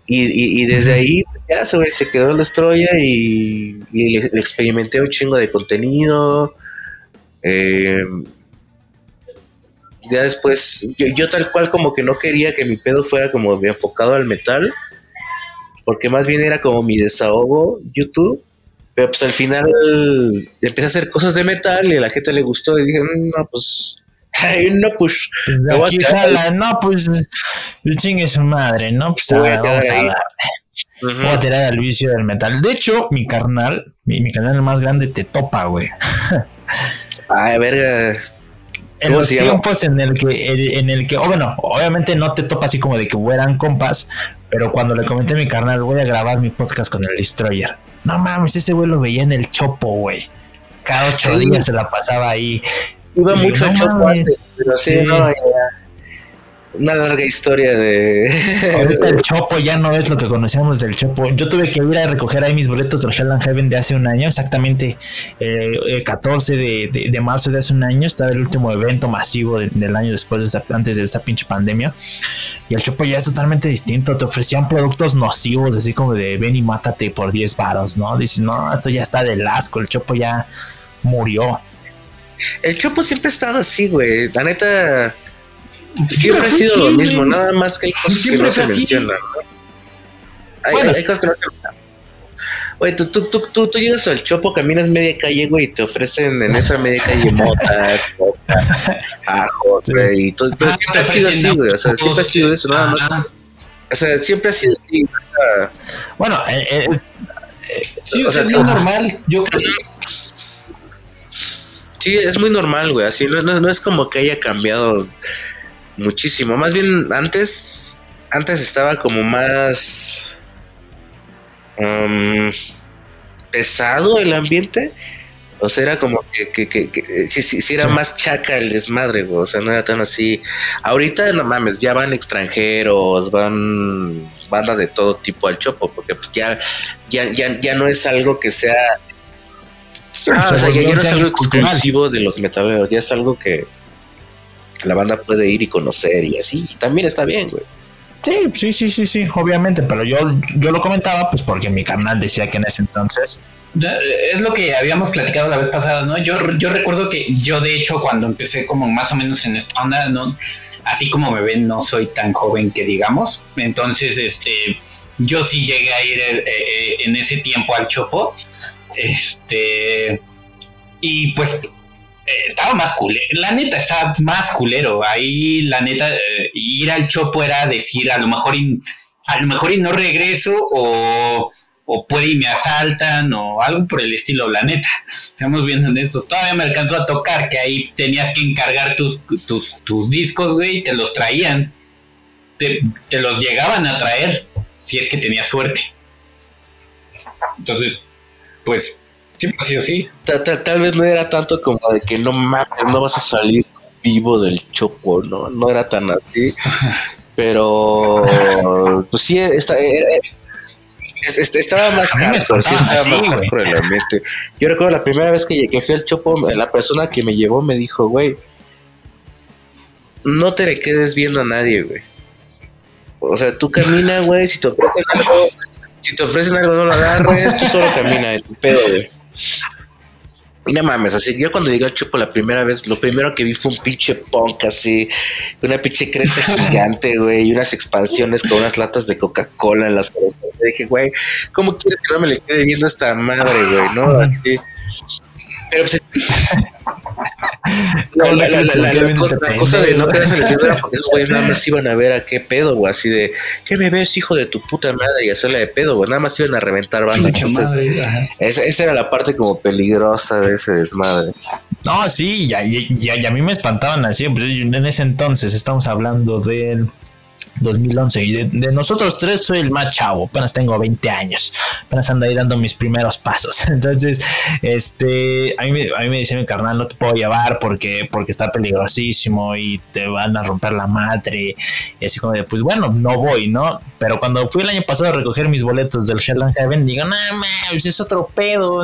Y, desde ahí ya se, se quedó el Destroyer y, le, experimenté un chingo de contenido. Eh, ya después, yo, tal cual como que no quería que mi pedo fuera como enfocado al metal, porque más bien era como mi desahogo YouTube, pero pues al final empecé a hacer cosas de metal y a la gente le gustó y dije, mm, no, pues Ay, no, pues. pues jala, no, pues. Chingue su madre, ¿no? Pues voy a, vamos a. Voy a tirar al vicio del metal. De hecho, mi carnal, mi, mi canal más grande te topa, güey. Ay, verga. En los tiempos en el que, en el que, oh, bueno, obviamente no te topa así como de que fueran compas, pero cuando le comenté a mi carnal, voy a grabar mi podcast con el Destroyer. No mames, ese güey lo veía en el chopo, güey. Cada ocho días se la pasaba ahí. Iba mucho el Chopo antes, pero sí, no, una larga historia de. [LAUGHS] Ahorita el Chopo ya no es lo que conocíamos del Chopo. Yo tuve que ir a recoger ahí mis boletos del Hell and Heaven de hace un año, exactamente eh, el 14 de, de, marzo de hace un año. Estaba el último evento masivo del año después de esta, antes de esta pinche pandemia. Y el Chopo ya es totalmente distinto. Te ofrecían productos nocivos, así como de ven y mátate por 10 varos, ¿no? Dices, no, esto ya está del asco. El Chopo ya murió. El Chopo siempre ha estado así, güey. La neta. Siempre, ha sido lo mismo, nada más que hay cosas que no se mencionan, ¿no? Hay, hay, cosas que no se mencionan. Güey, tú, tú, tú, tú, tú llegas al Chopo, caminas media calle, güey, y te ofrecen en esa media calle mota, [LAUGHS] coca, ajo, güey. Y todo, pero ah, siempre ha sido así, güey. O sea, siempre ha sido eso, nada más. O sea, siempre ha sido así. Bueno, eh, eh, sí, o, sea, es normal. Yo creo Sí, es muy normal, güey. Así no, no, es como que haya cambiado muchísimo. Más bien, antes, antes estaba como más um, pesado el ambiente. O sea, era como que, que, que, que si, era más chaca el desmadre, güey. O sea, no era tan así. Ahorita, no mames, ya van extranjeros, van bandas de todo tipo al chopo, porque pues ya, ya, ya, ya no es algo que sea Ah, o sea, ya, no es algo exclusivo de los metaleros, ya es algo que la banda puede ir y conocer y así. también está bien, güey. Sí, sí, sí, sí, sí, obviamente, pero yo, yo lo comentaba pues porque mi canal decía que en ese entonces... Es lo que habíamos platicado la vez pasada, ¿no? Yo, yo recuerdo que yo de hecho cuando empecé como más o menos en esta onda, ¿no? Así como me ven, no soy tan joven que digamos. Entonces, este, yo sí llegué a ir eh, eh, en ese tiempo al Chopo este. Y pues estaba más culero. La neta, estaba más culero. Ahí, la neta, eh, ir al chopo era decir, a lo mejor, a lo mejor no regreso o, o puede y me asaltan o algo por el estilo, la neta. Estamos viendo estos. Todavía me alcanzó a tocar que ahí tenías que encargar tus, tus, tus discos, güey, te los traían. Te, te, los llegaban a traer si es que tenías suerte. Entonces, pues, siempre ha sido así. Tal, tal, tal, vez no era tanto como de que no mames, no vas a salir vivo del chopo, ¿no? No era tan así. [LAUGHS] Pero, pues sí, está, era, este, estaba más hardcore, sí estaba más hardcore el ambiente. Yo recuerdo la primera vez que, que fui al Chopo, la persona que me llevó me dijo, güey, no te le quedes viendo a nadie, güey. O sea, tú camina, güey, si te ofrecen algo, si te ofrecen algo no lo agarres, tú solo camina, el pedo, güey. Y no mames, así yo cuando llegué al Chopo la primera vez, lo primero que vi fue un pinche punk así, una pinche cresta [LAUGHS] gigante, güey, y unas expansiones con unas latas de Coca-Cola en las Y dije, güey, ¿cómo quieres que no me le quede viendo a esta madre, güey? ¿No? Así. Pero pues, [LAUGHS] la, la, la, la, cosa, la cosa de no quedarse les viendo era porque esos güeyes nada más [LAUGHS] iban a ver a qué pedo, güey, así de, ¿qué me ves, hijo de tu puta madre? Y hacerle de pedo, güey, nada más iban a reventar banda. Entonces, esa, esa era la parte como peligrosa de ese desmadre. No, sí, y a, y, y a mí me espantaban así, pues en ese entonces estamos hablando del 2011 y de, nosotros tres soy el más chavo, apenas tengo 20 años, apenas ando ahí dando mis primeros pasos. [LAUGHS] Entonces, este, a mí, a mí me dice mi carnal, no te puedo llevar porque, porque está peligrosísimo y te van a romper la madre. Y así como de, pues bueno, no voy, ¿no? Pero cuando fui el año pasado a recoger mis boletos del Hell and Heaven, digo, no, mames, es otro pedo.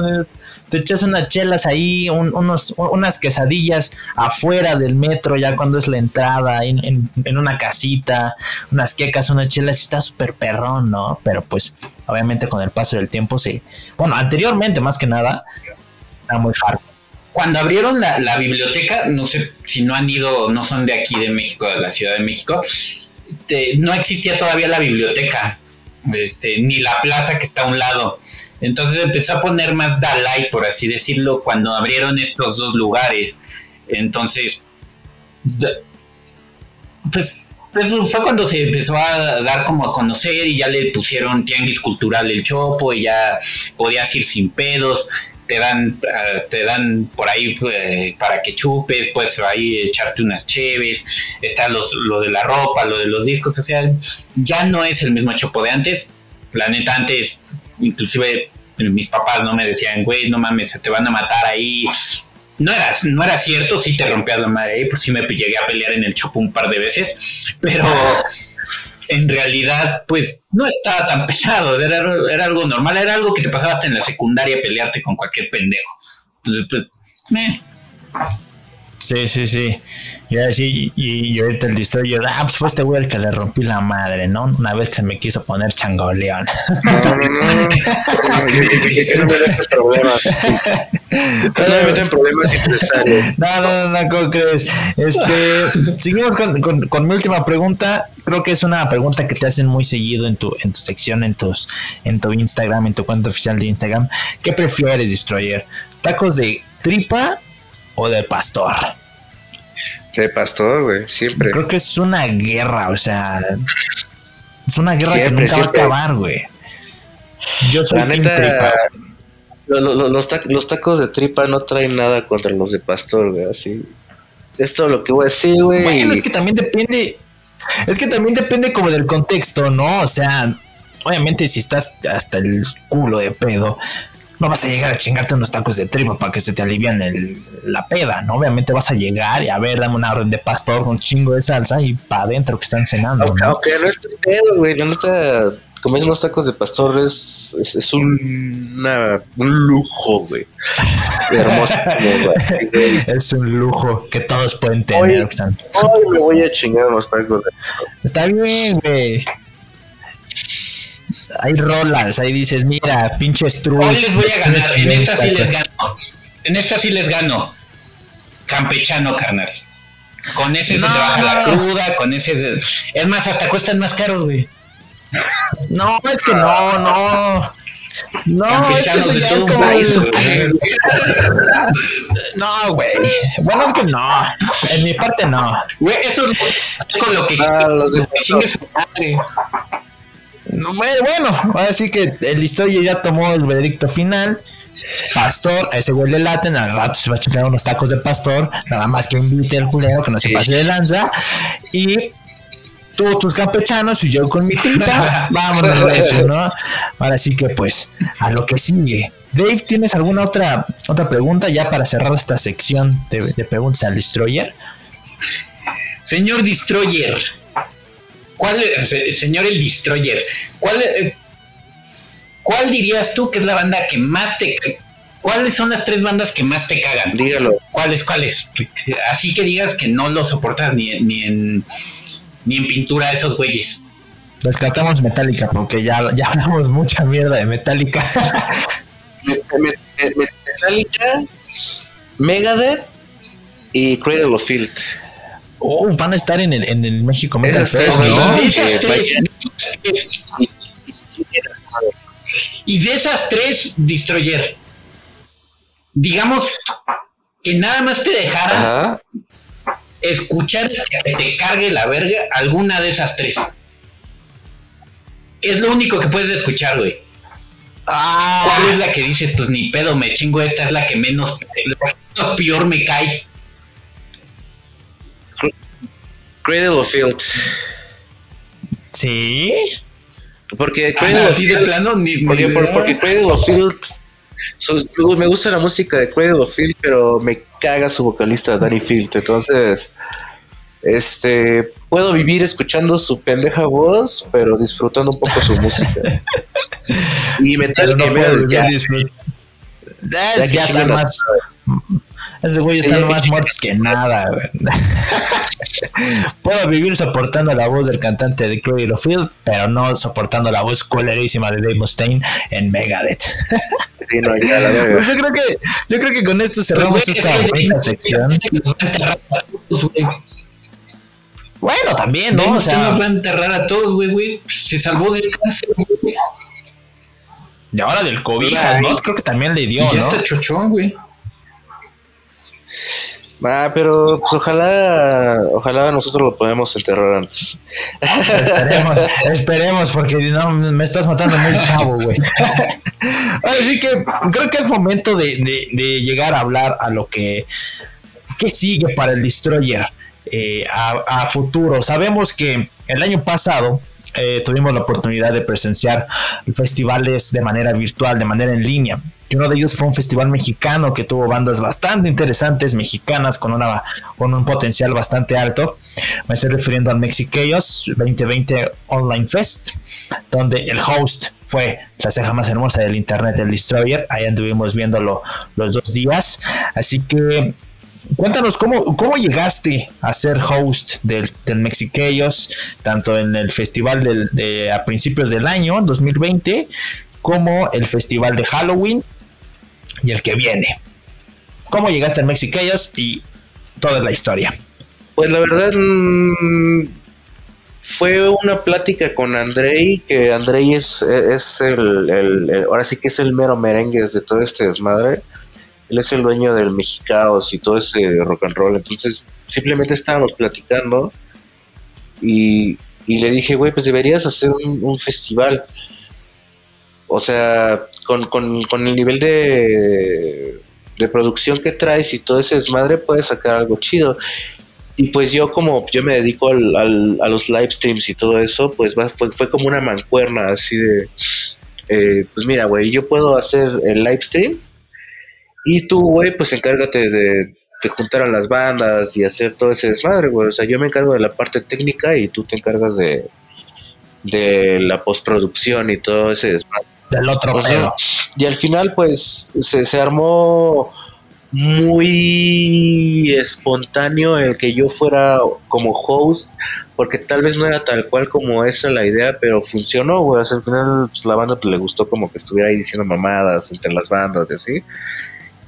Te echas unas chelas ahí, un, unos, unas quesadillas afuera del metro, ya cuando es la entrada, en, en, una casita unas quecas, unas chelas, está súper perrón, ¿no? Pero pues, obviamente con el paso del tiempo sí. Bueno, anteriormente más que nada, era muy hard. Cuando abrieron la, la, biblioteca, no sé si no han ido, no son de aquí de México, de la Ciudad de México, no existía todavía la biblioteca, este, ni la plaza que está a un lado. Entonces empezó a poner más Dalai, por así decirlo, cuando abrieron estos dos lugares. Entonces, pues pues fue cuando se empezó a dar como a conocer y ya le pusieron tianguis cultural el chopo y ya podías ir sin pedos. Te dan uh, te dan por ahí uh, para que chupes puedes ahí echarte unas cheves. Está los, lo de la ropa lo de los discos. O sea ya no es el mismo chopo de antes. Planeta antes inclusive mis papás no me decían güey no mames se te van a matar ahí no era, no era cierto, sí te rompías la madre ahí, por si me llegué a pelear en el chopo un par de veces, pero en realidad, pues no estaba tan pesado, era, era algo normal, era algo que te pasaba hasta en la secundaria pelearte con cualquier pendejo. Entonces, pues, meh. Sí, sí, sí. Y así, y, y ahorita el destroyer, ah, pues fue este güey el que le rompí la madre, ¿no? Una vez que se me quiso poner changoleón. No, no, no. no me meten problemas. No me problemas innecesarios. [LAUGHS] No, no, no, ¿cómo crees? Este, seguimos con, con, con, mi última pregunta. Creo que es una pregunta que te hacen muy seguido en tu, en tu sección, en tus, en tu Instagram, en tu cuenta oficial de Instagram. ¿Qué prefieres, Destroyer? ¿Tacos de tripa o de pastor? De pastor, güey, siempre. Creo que es una guerra, o sea, es una guerra siempre, que nunca siempre. va a acabar, güey. Yo soy La neta, lo, lo, los, tacos, los, tacos de tripa no traen nada contra los de pastor, güey, así. Es todo lo que voy a decir, güey. Bueno, es que también depende, es que también depende como del contexto, ¿no? O sea, obviamente si estás hasta el culo de pedo, no vas a llegar a chingarte unos tacos de tripa para que se te alivian el, la peda, ¿no? Obviamente vas a llegar y a ver, dame una orden de pastor con un chingo de salsa y para adentro que están cenando. Aunque ¿no? Okay, no estés pedo, güey. La neta, comer unos tacos de pastor es, es, es un, una, un lujo, güey. [LAUGHS] Hermoso. güey. Es un lujo que todos pueden tener. Hoy, hoy me voy a chingar unos tacos de pastor. Está bien, güey hay rolas, ahí dices, mira, pinches trus. Hoy les voy a ganar, en esta sí les gano. En esta sí les gano. Campechano, carnal. Con ese no, se te baja la cruda, con ese. [LAUGHS] Es más, hasta cuestan más caros, güey. No, es que no, no. No, es que eso ya es como... [LAUGHS] No, güey. Bueno, es que no. En mi parte no. Güey, eso es con lo que... Ah, los de... chingue su madre. Bueno, ahora sí que el historia ya tomó el veredicto final. Pastor, a ese güey le laten, al rato se va a chingar unos tacos de pastor, nada más que invite al culero que no se pase de lanza. Y tú, tus campechanos y yo con mi tita, [LAUGHS] vámonos de eso, ¿no? [LAUGHS] Ahora sí que pues, a lo que sigue. Dave, ¿tienes alguna otra, otra pregunta ya para cerrar esta sección de, de preguntas al Destroyer? Señor Destroyer, ¿cuál, señor el Destroyer, cuál, eh, cuál dirías tú que es la banda que más te... ¿Cuáles son las tres bandas que más te cagan? Dígalo. ¿Cuáles, cuáles? Así que digas que no lo soportas ni, ni en ni en pintura esos güeyes. Descartamos Metallica porque ya, ya hablamos mucha mierda de Metallica. Metallica, Megadeth y Cradle of Field. Oh, van a estar en el, en el México Metal Fest, Y de esas tres, Destroyer, digamos que nada más te dejara escuchar que te cargue la verga alguna de esas tres. Es lo único que puedes escuchar, güey. Ah. ¿Cuál es la que dices? Pues ni pedo, me chingo, esta es la que menos, peor me cae. Cradle of Field. ¿Sí? Porque Cradle of Field. porque, porque, Cradle of Field. me gusta la música de Cradle of Field, pero me caga su vocalista Danny Field. Entonces, este, puedo vivir escuchando su pendeja voz, pero disfrutando un poco su música. [LAUGHS] y metal no ya, ya, ya, está más. Ese güey está más muertos que nada. [LAUGHS] Puedo vivir soportando la voz del cantante de Cradle of Field, pero no soportando la voz culerísima de Dave Mustaine en Megadeth. Pues yo creo que yo creo que con esto cerramos esta sección. Bueno, también, ¿no? o sea, nos va a enterrar a todos, güey, güey. Se salvó del cáncer, güey. Y ahora del COVID, ¿no? Creo que también le dio, y ya está chochón, güey. Ah, pero pues ojalá, ojalá nosotros lo podamos enterrar antes. Esperemos, [LAUGHS] esperemos, porque no me estás matando muy chavo, güey. Así que creo que es momento de, de, llegar a hablar a lo que, que sigue para el Destroyer eh, a, a futuro. Sabemos que el año pasado eh, tuvimos la oportunidad de presenciar festivales de manera virtual, de manera en línea. Uno de ellos fue un festival mexicano que tuvo bandas bastante interesantes, mexicanas, con, una, con un potencial bastante alto. Me estoy refiriendo al Mexiqueos 2020 Online Fest, donde el host fue la ceja más hermosa del internet, el Destroyer. Ahí anduvimos viéndolo los dos días. Así que cuéntanos cómo, cómo llegaste a ser host del, del tanto en el festival de, a principios del año 2020, como el festival de Halloween y el que viene. ¿Cómo llegaste al Mexiqueos y toda la historia? Pues la verdad mm, fue una plática con Andrei, que Andrei es, es el, ahora sí que es el mero merengue de todo este desmadre él es el dueño del Mexicaos y todo ese rock and roll. Entonces, simplemente estábamos platicando y, le dije, güey, pues deberías hacer un, festival. O sea, con, el nivel de, producción que traes y todo ese desmadre, puedes sacar algo chido. Y pues yo como yo me dedico al, a los live streams y todo eso, pues fue, fue como una mancuerna así de, eh, pues mira, güey, yo puedo hacer el live stream y tú, güey, pues encárgate de, juntar a las bandas y hacer todo ese desmadre, güey. O sea, yo me encargo de la parte técnica y tú te encargas de, de la postproducción y todo ese desmadre. Del otro o Y al final, pues, se, se armó muy espontáneo el que yo fuera como host, porque tal vez no era tal cual como esa la idea, pero funcionó, güey. al final pues, la banda pues, le gustó como que estuviera ahí diciendo mamadas entre las bandas y así.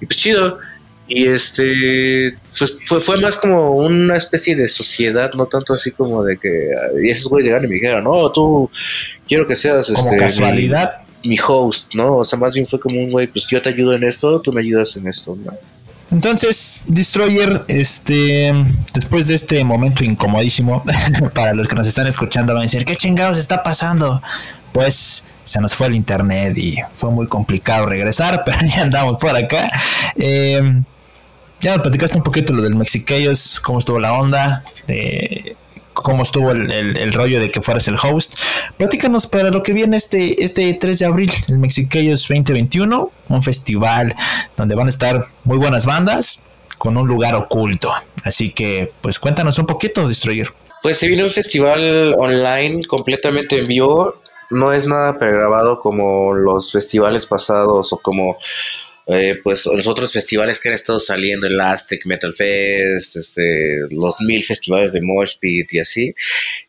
Y pues chido. Y este, pues fue, fue más como una especie de sociedad, no tanto así como de que y esos güeyes llegaron y me dijeron, no, tú quiero que seas este, casualidad. Mi, host, ¿no? O sea, más bien fue como un güey, pues yo te ayudo en esto, tú me ayudas en esto, ¿no? Entonces, Destroyer, este, después de este momento incomodísimo, [LAUGHS] para los que nos están escuchando, van a decir, ¿qué chingados está pasando? Pues se nos fue el internet y fue muy complicado regresar, [LAUGHS] pero ya andamos por acá. Em, ya nos platicaste un poquito lo del Mexiquellos, cómo estuvo la onda, cómo estuvo el, rollo de que fueras el host. Platícanos para lo que viene este, este 3 de abril, el Mexiquellos 2021, un festival donde van a estar muy buenas bandas con un lugar oculto. Así que, pues cuéntanos un poquito, Destroyer. Pues se viene un festival online completamente en vivo. No es nada pregrabado como los festivales pasados o como eh, pues los otros festivales que han estado saliendo, el Aztec Metal Fest, este, los mil festivales de Mosh Pit y así.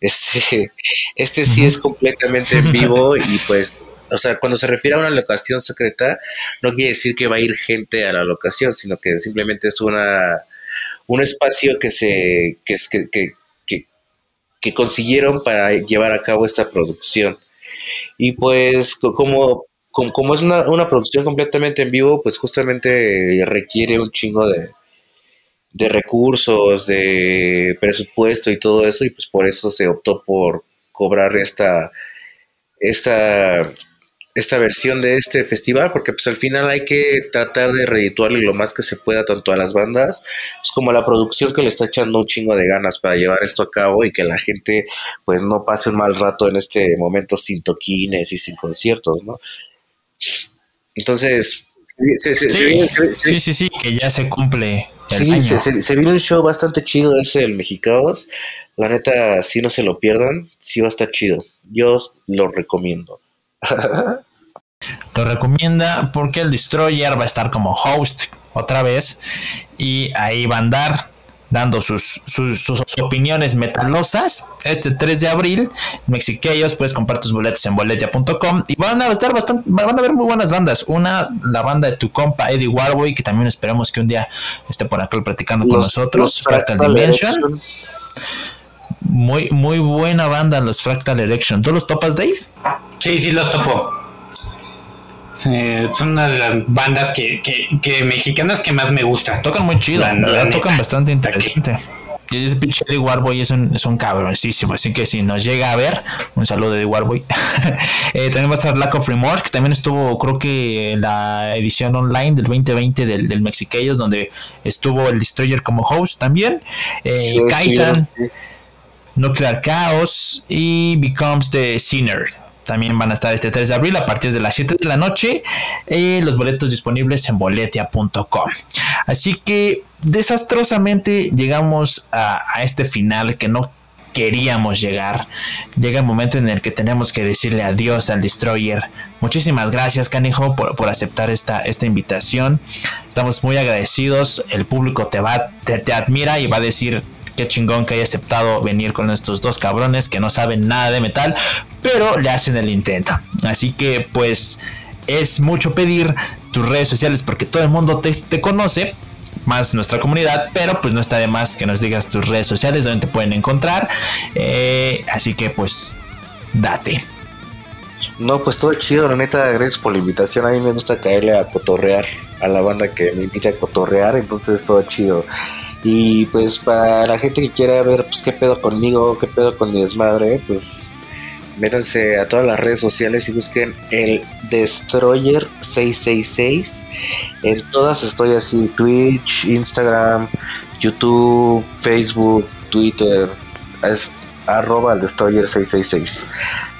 Este, [LAUGHS] este sí es completamente en vivo [LAUGHS] y pues, o sea, cuando se refiere a una locación secreta, no quiere decir que va a ir gente a la locación, sino que simplemente es una un espacio que se que, que, que, que consiguieron para llevar a cabo esta producción. Y pues como como, es una, una, producción completamente en vivo, pues justamente requiere un chingo de, de recursos, de presupuesto y todo eso, y pues por eso se optó por cobrar esta, esta, esta versión de este festival, porque pues al final hay que tratar de redituarle lo más que se pueda tanto a las bandas, pues como a la producción que le está echando un chingo de ganas para llevar esto a cabo y que la gente pues no pase un mal rato en este momento sin toquines y sin conciertos, ¿no? Entonces, sí, sí, sí, sí, que ya se cumple. sí, Se, viene un show bastante chido ese del Mexicaos. La neta, si no se lo pierdan, sí va a estar chido. Yo lo recomiendo. [LAUGHS] lo recomienda porque el Destroyer va a estar como host otra vez y ahí va a andar dando sus, sus, opiniones metalosas. Este 3 de abril, Mexiqueos, puedes comprar tus boletos en boletia.com y van a estar bastante, van a haber muy buenas bandas. Una, la banda de tu compa Eddie Warboy, que también esperemos que un día esté por acá platicando con nosotros. Fractal, Dimension. Muy, muy buena banda, los Fractal Erection. ¿Tú los topas, Dave? Sí, sí, los topo son una de las bandas que, que, mexicanas que más me gustan. Tocan muy chido, tocan bastante interesante. Y ese pinche de Warboy es un, es un cabroncísimo. Así que si nos llega a ver, un saludo de Warboy. [LAUGHS] eh, también va a estar Lack of Remorse, que también estuvo, creo que la edición online del 2020 del, del Mexiquellos, donde estuvo el Destroyer como host también. Eh, Kaisan, Nuclear Chaos y Becomes the Sinner también van a estar este 3 de abril a partir de las 7 de la noche. Eh, los boletos disponibles en boletia.com. Así que desastrosamente llegamos a, este final que no queríamos llegar. Llega el momento en el que tenemos que decirle adiós al Destroyer. Muchísimas gracias, Canijo, por, aceptar esta, esta invitación. Estamos muy agradecidos. El público te va, te admira y va a decir qué chingón que haya aceptado venir con estos dos cabrones que no saben nada de metal, pero le hacen el intento. Así que pues es mucho pedir tus redes sociales porque todo el mundo te, conoce, más nuestra comunidad, pero pues no está de más que nos digas tus redes sociales donde te pueden encontrar. Eh, así que pues date. No, pues todo chido, la neta, gracias por la invitación. A mí me gusta caerle a cotorrear a la banda que me invita a cotorrear, entonces todo chido. Y pues para la gente que quiera ver pues qué pedo conmigo, qué pedo con mi desmadre, pues métanse a todas las redes sociales y busquen el Destroyer 666. En todas estoy así, Twitch, Instagram, YouTube, Facebook, Twitter. Arroba el Destroyer 666.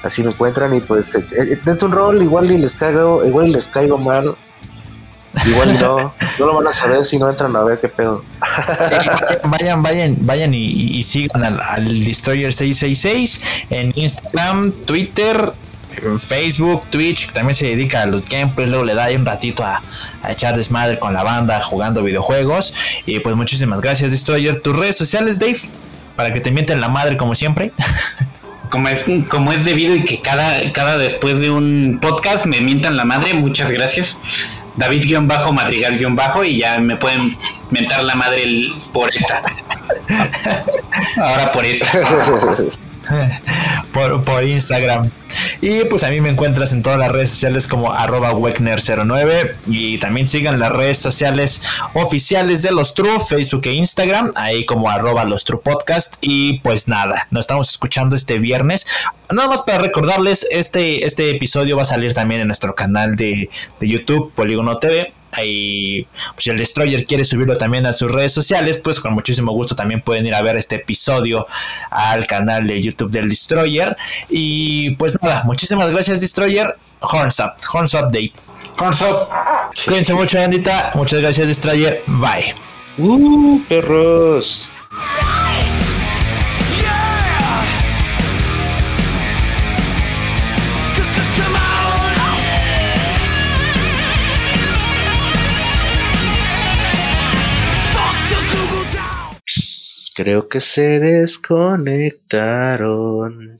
Así me encuentran y pues eh, eh, dense un rol, igual y les caigo, igual y les caigo mal. Igual no, [LAUGHS] no lo van a saber si no entran a ver qué pedo. [LAUGHS] vayan, vayan, vayan y, sigan al, Destroyer 666 en Instagram, Twitter, Facebook, Twitch, que también se dedica a los gameplays, luego le da ahí un ratito a, a, echar desmadre con la banda jugando videojuegos. Y pues muchísimas gracias, Destroyer. Tus redes sociales, Dave, para que te mienten la madre como siempre. [LAUGHS] Como es, como es debido y que cada, cada después de un podcast me mientan la madre, muchas gracias. David-Madrigal- y ya me pueden mentar la madre por esta. [LAUGHS] Ahora por eso. [LAUGHS] [LAUGHS] por, Instagram. Y pues a mí me encuentras en todas las redes sociales como arroba Weckner09 y también sigan las redes sociales oficiales de los True, Facebook e Instagram, ahí como arroba los True Podcast. Y pues nada, nos estamos escuchando este viernes. Nada más para recordarles, este, este episodio va a salir también en nuestro canal de, de YouTube, Polígono TV y pues, si el Destroyer quiere subirlo también a sus redes sociales, pues con muchísimo gusto también pueden ir a ver este episodio al canal de YouTube del Destroyer. Y pues nada, muchísimas gracias Destroyer. Horns up, Horns up Day. Horns up. Cuídense mucho, bandita. Muchas gracias Destroyer. Bye. Uh, perros. Creo que se desconectaron.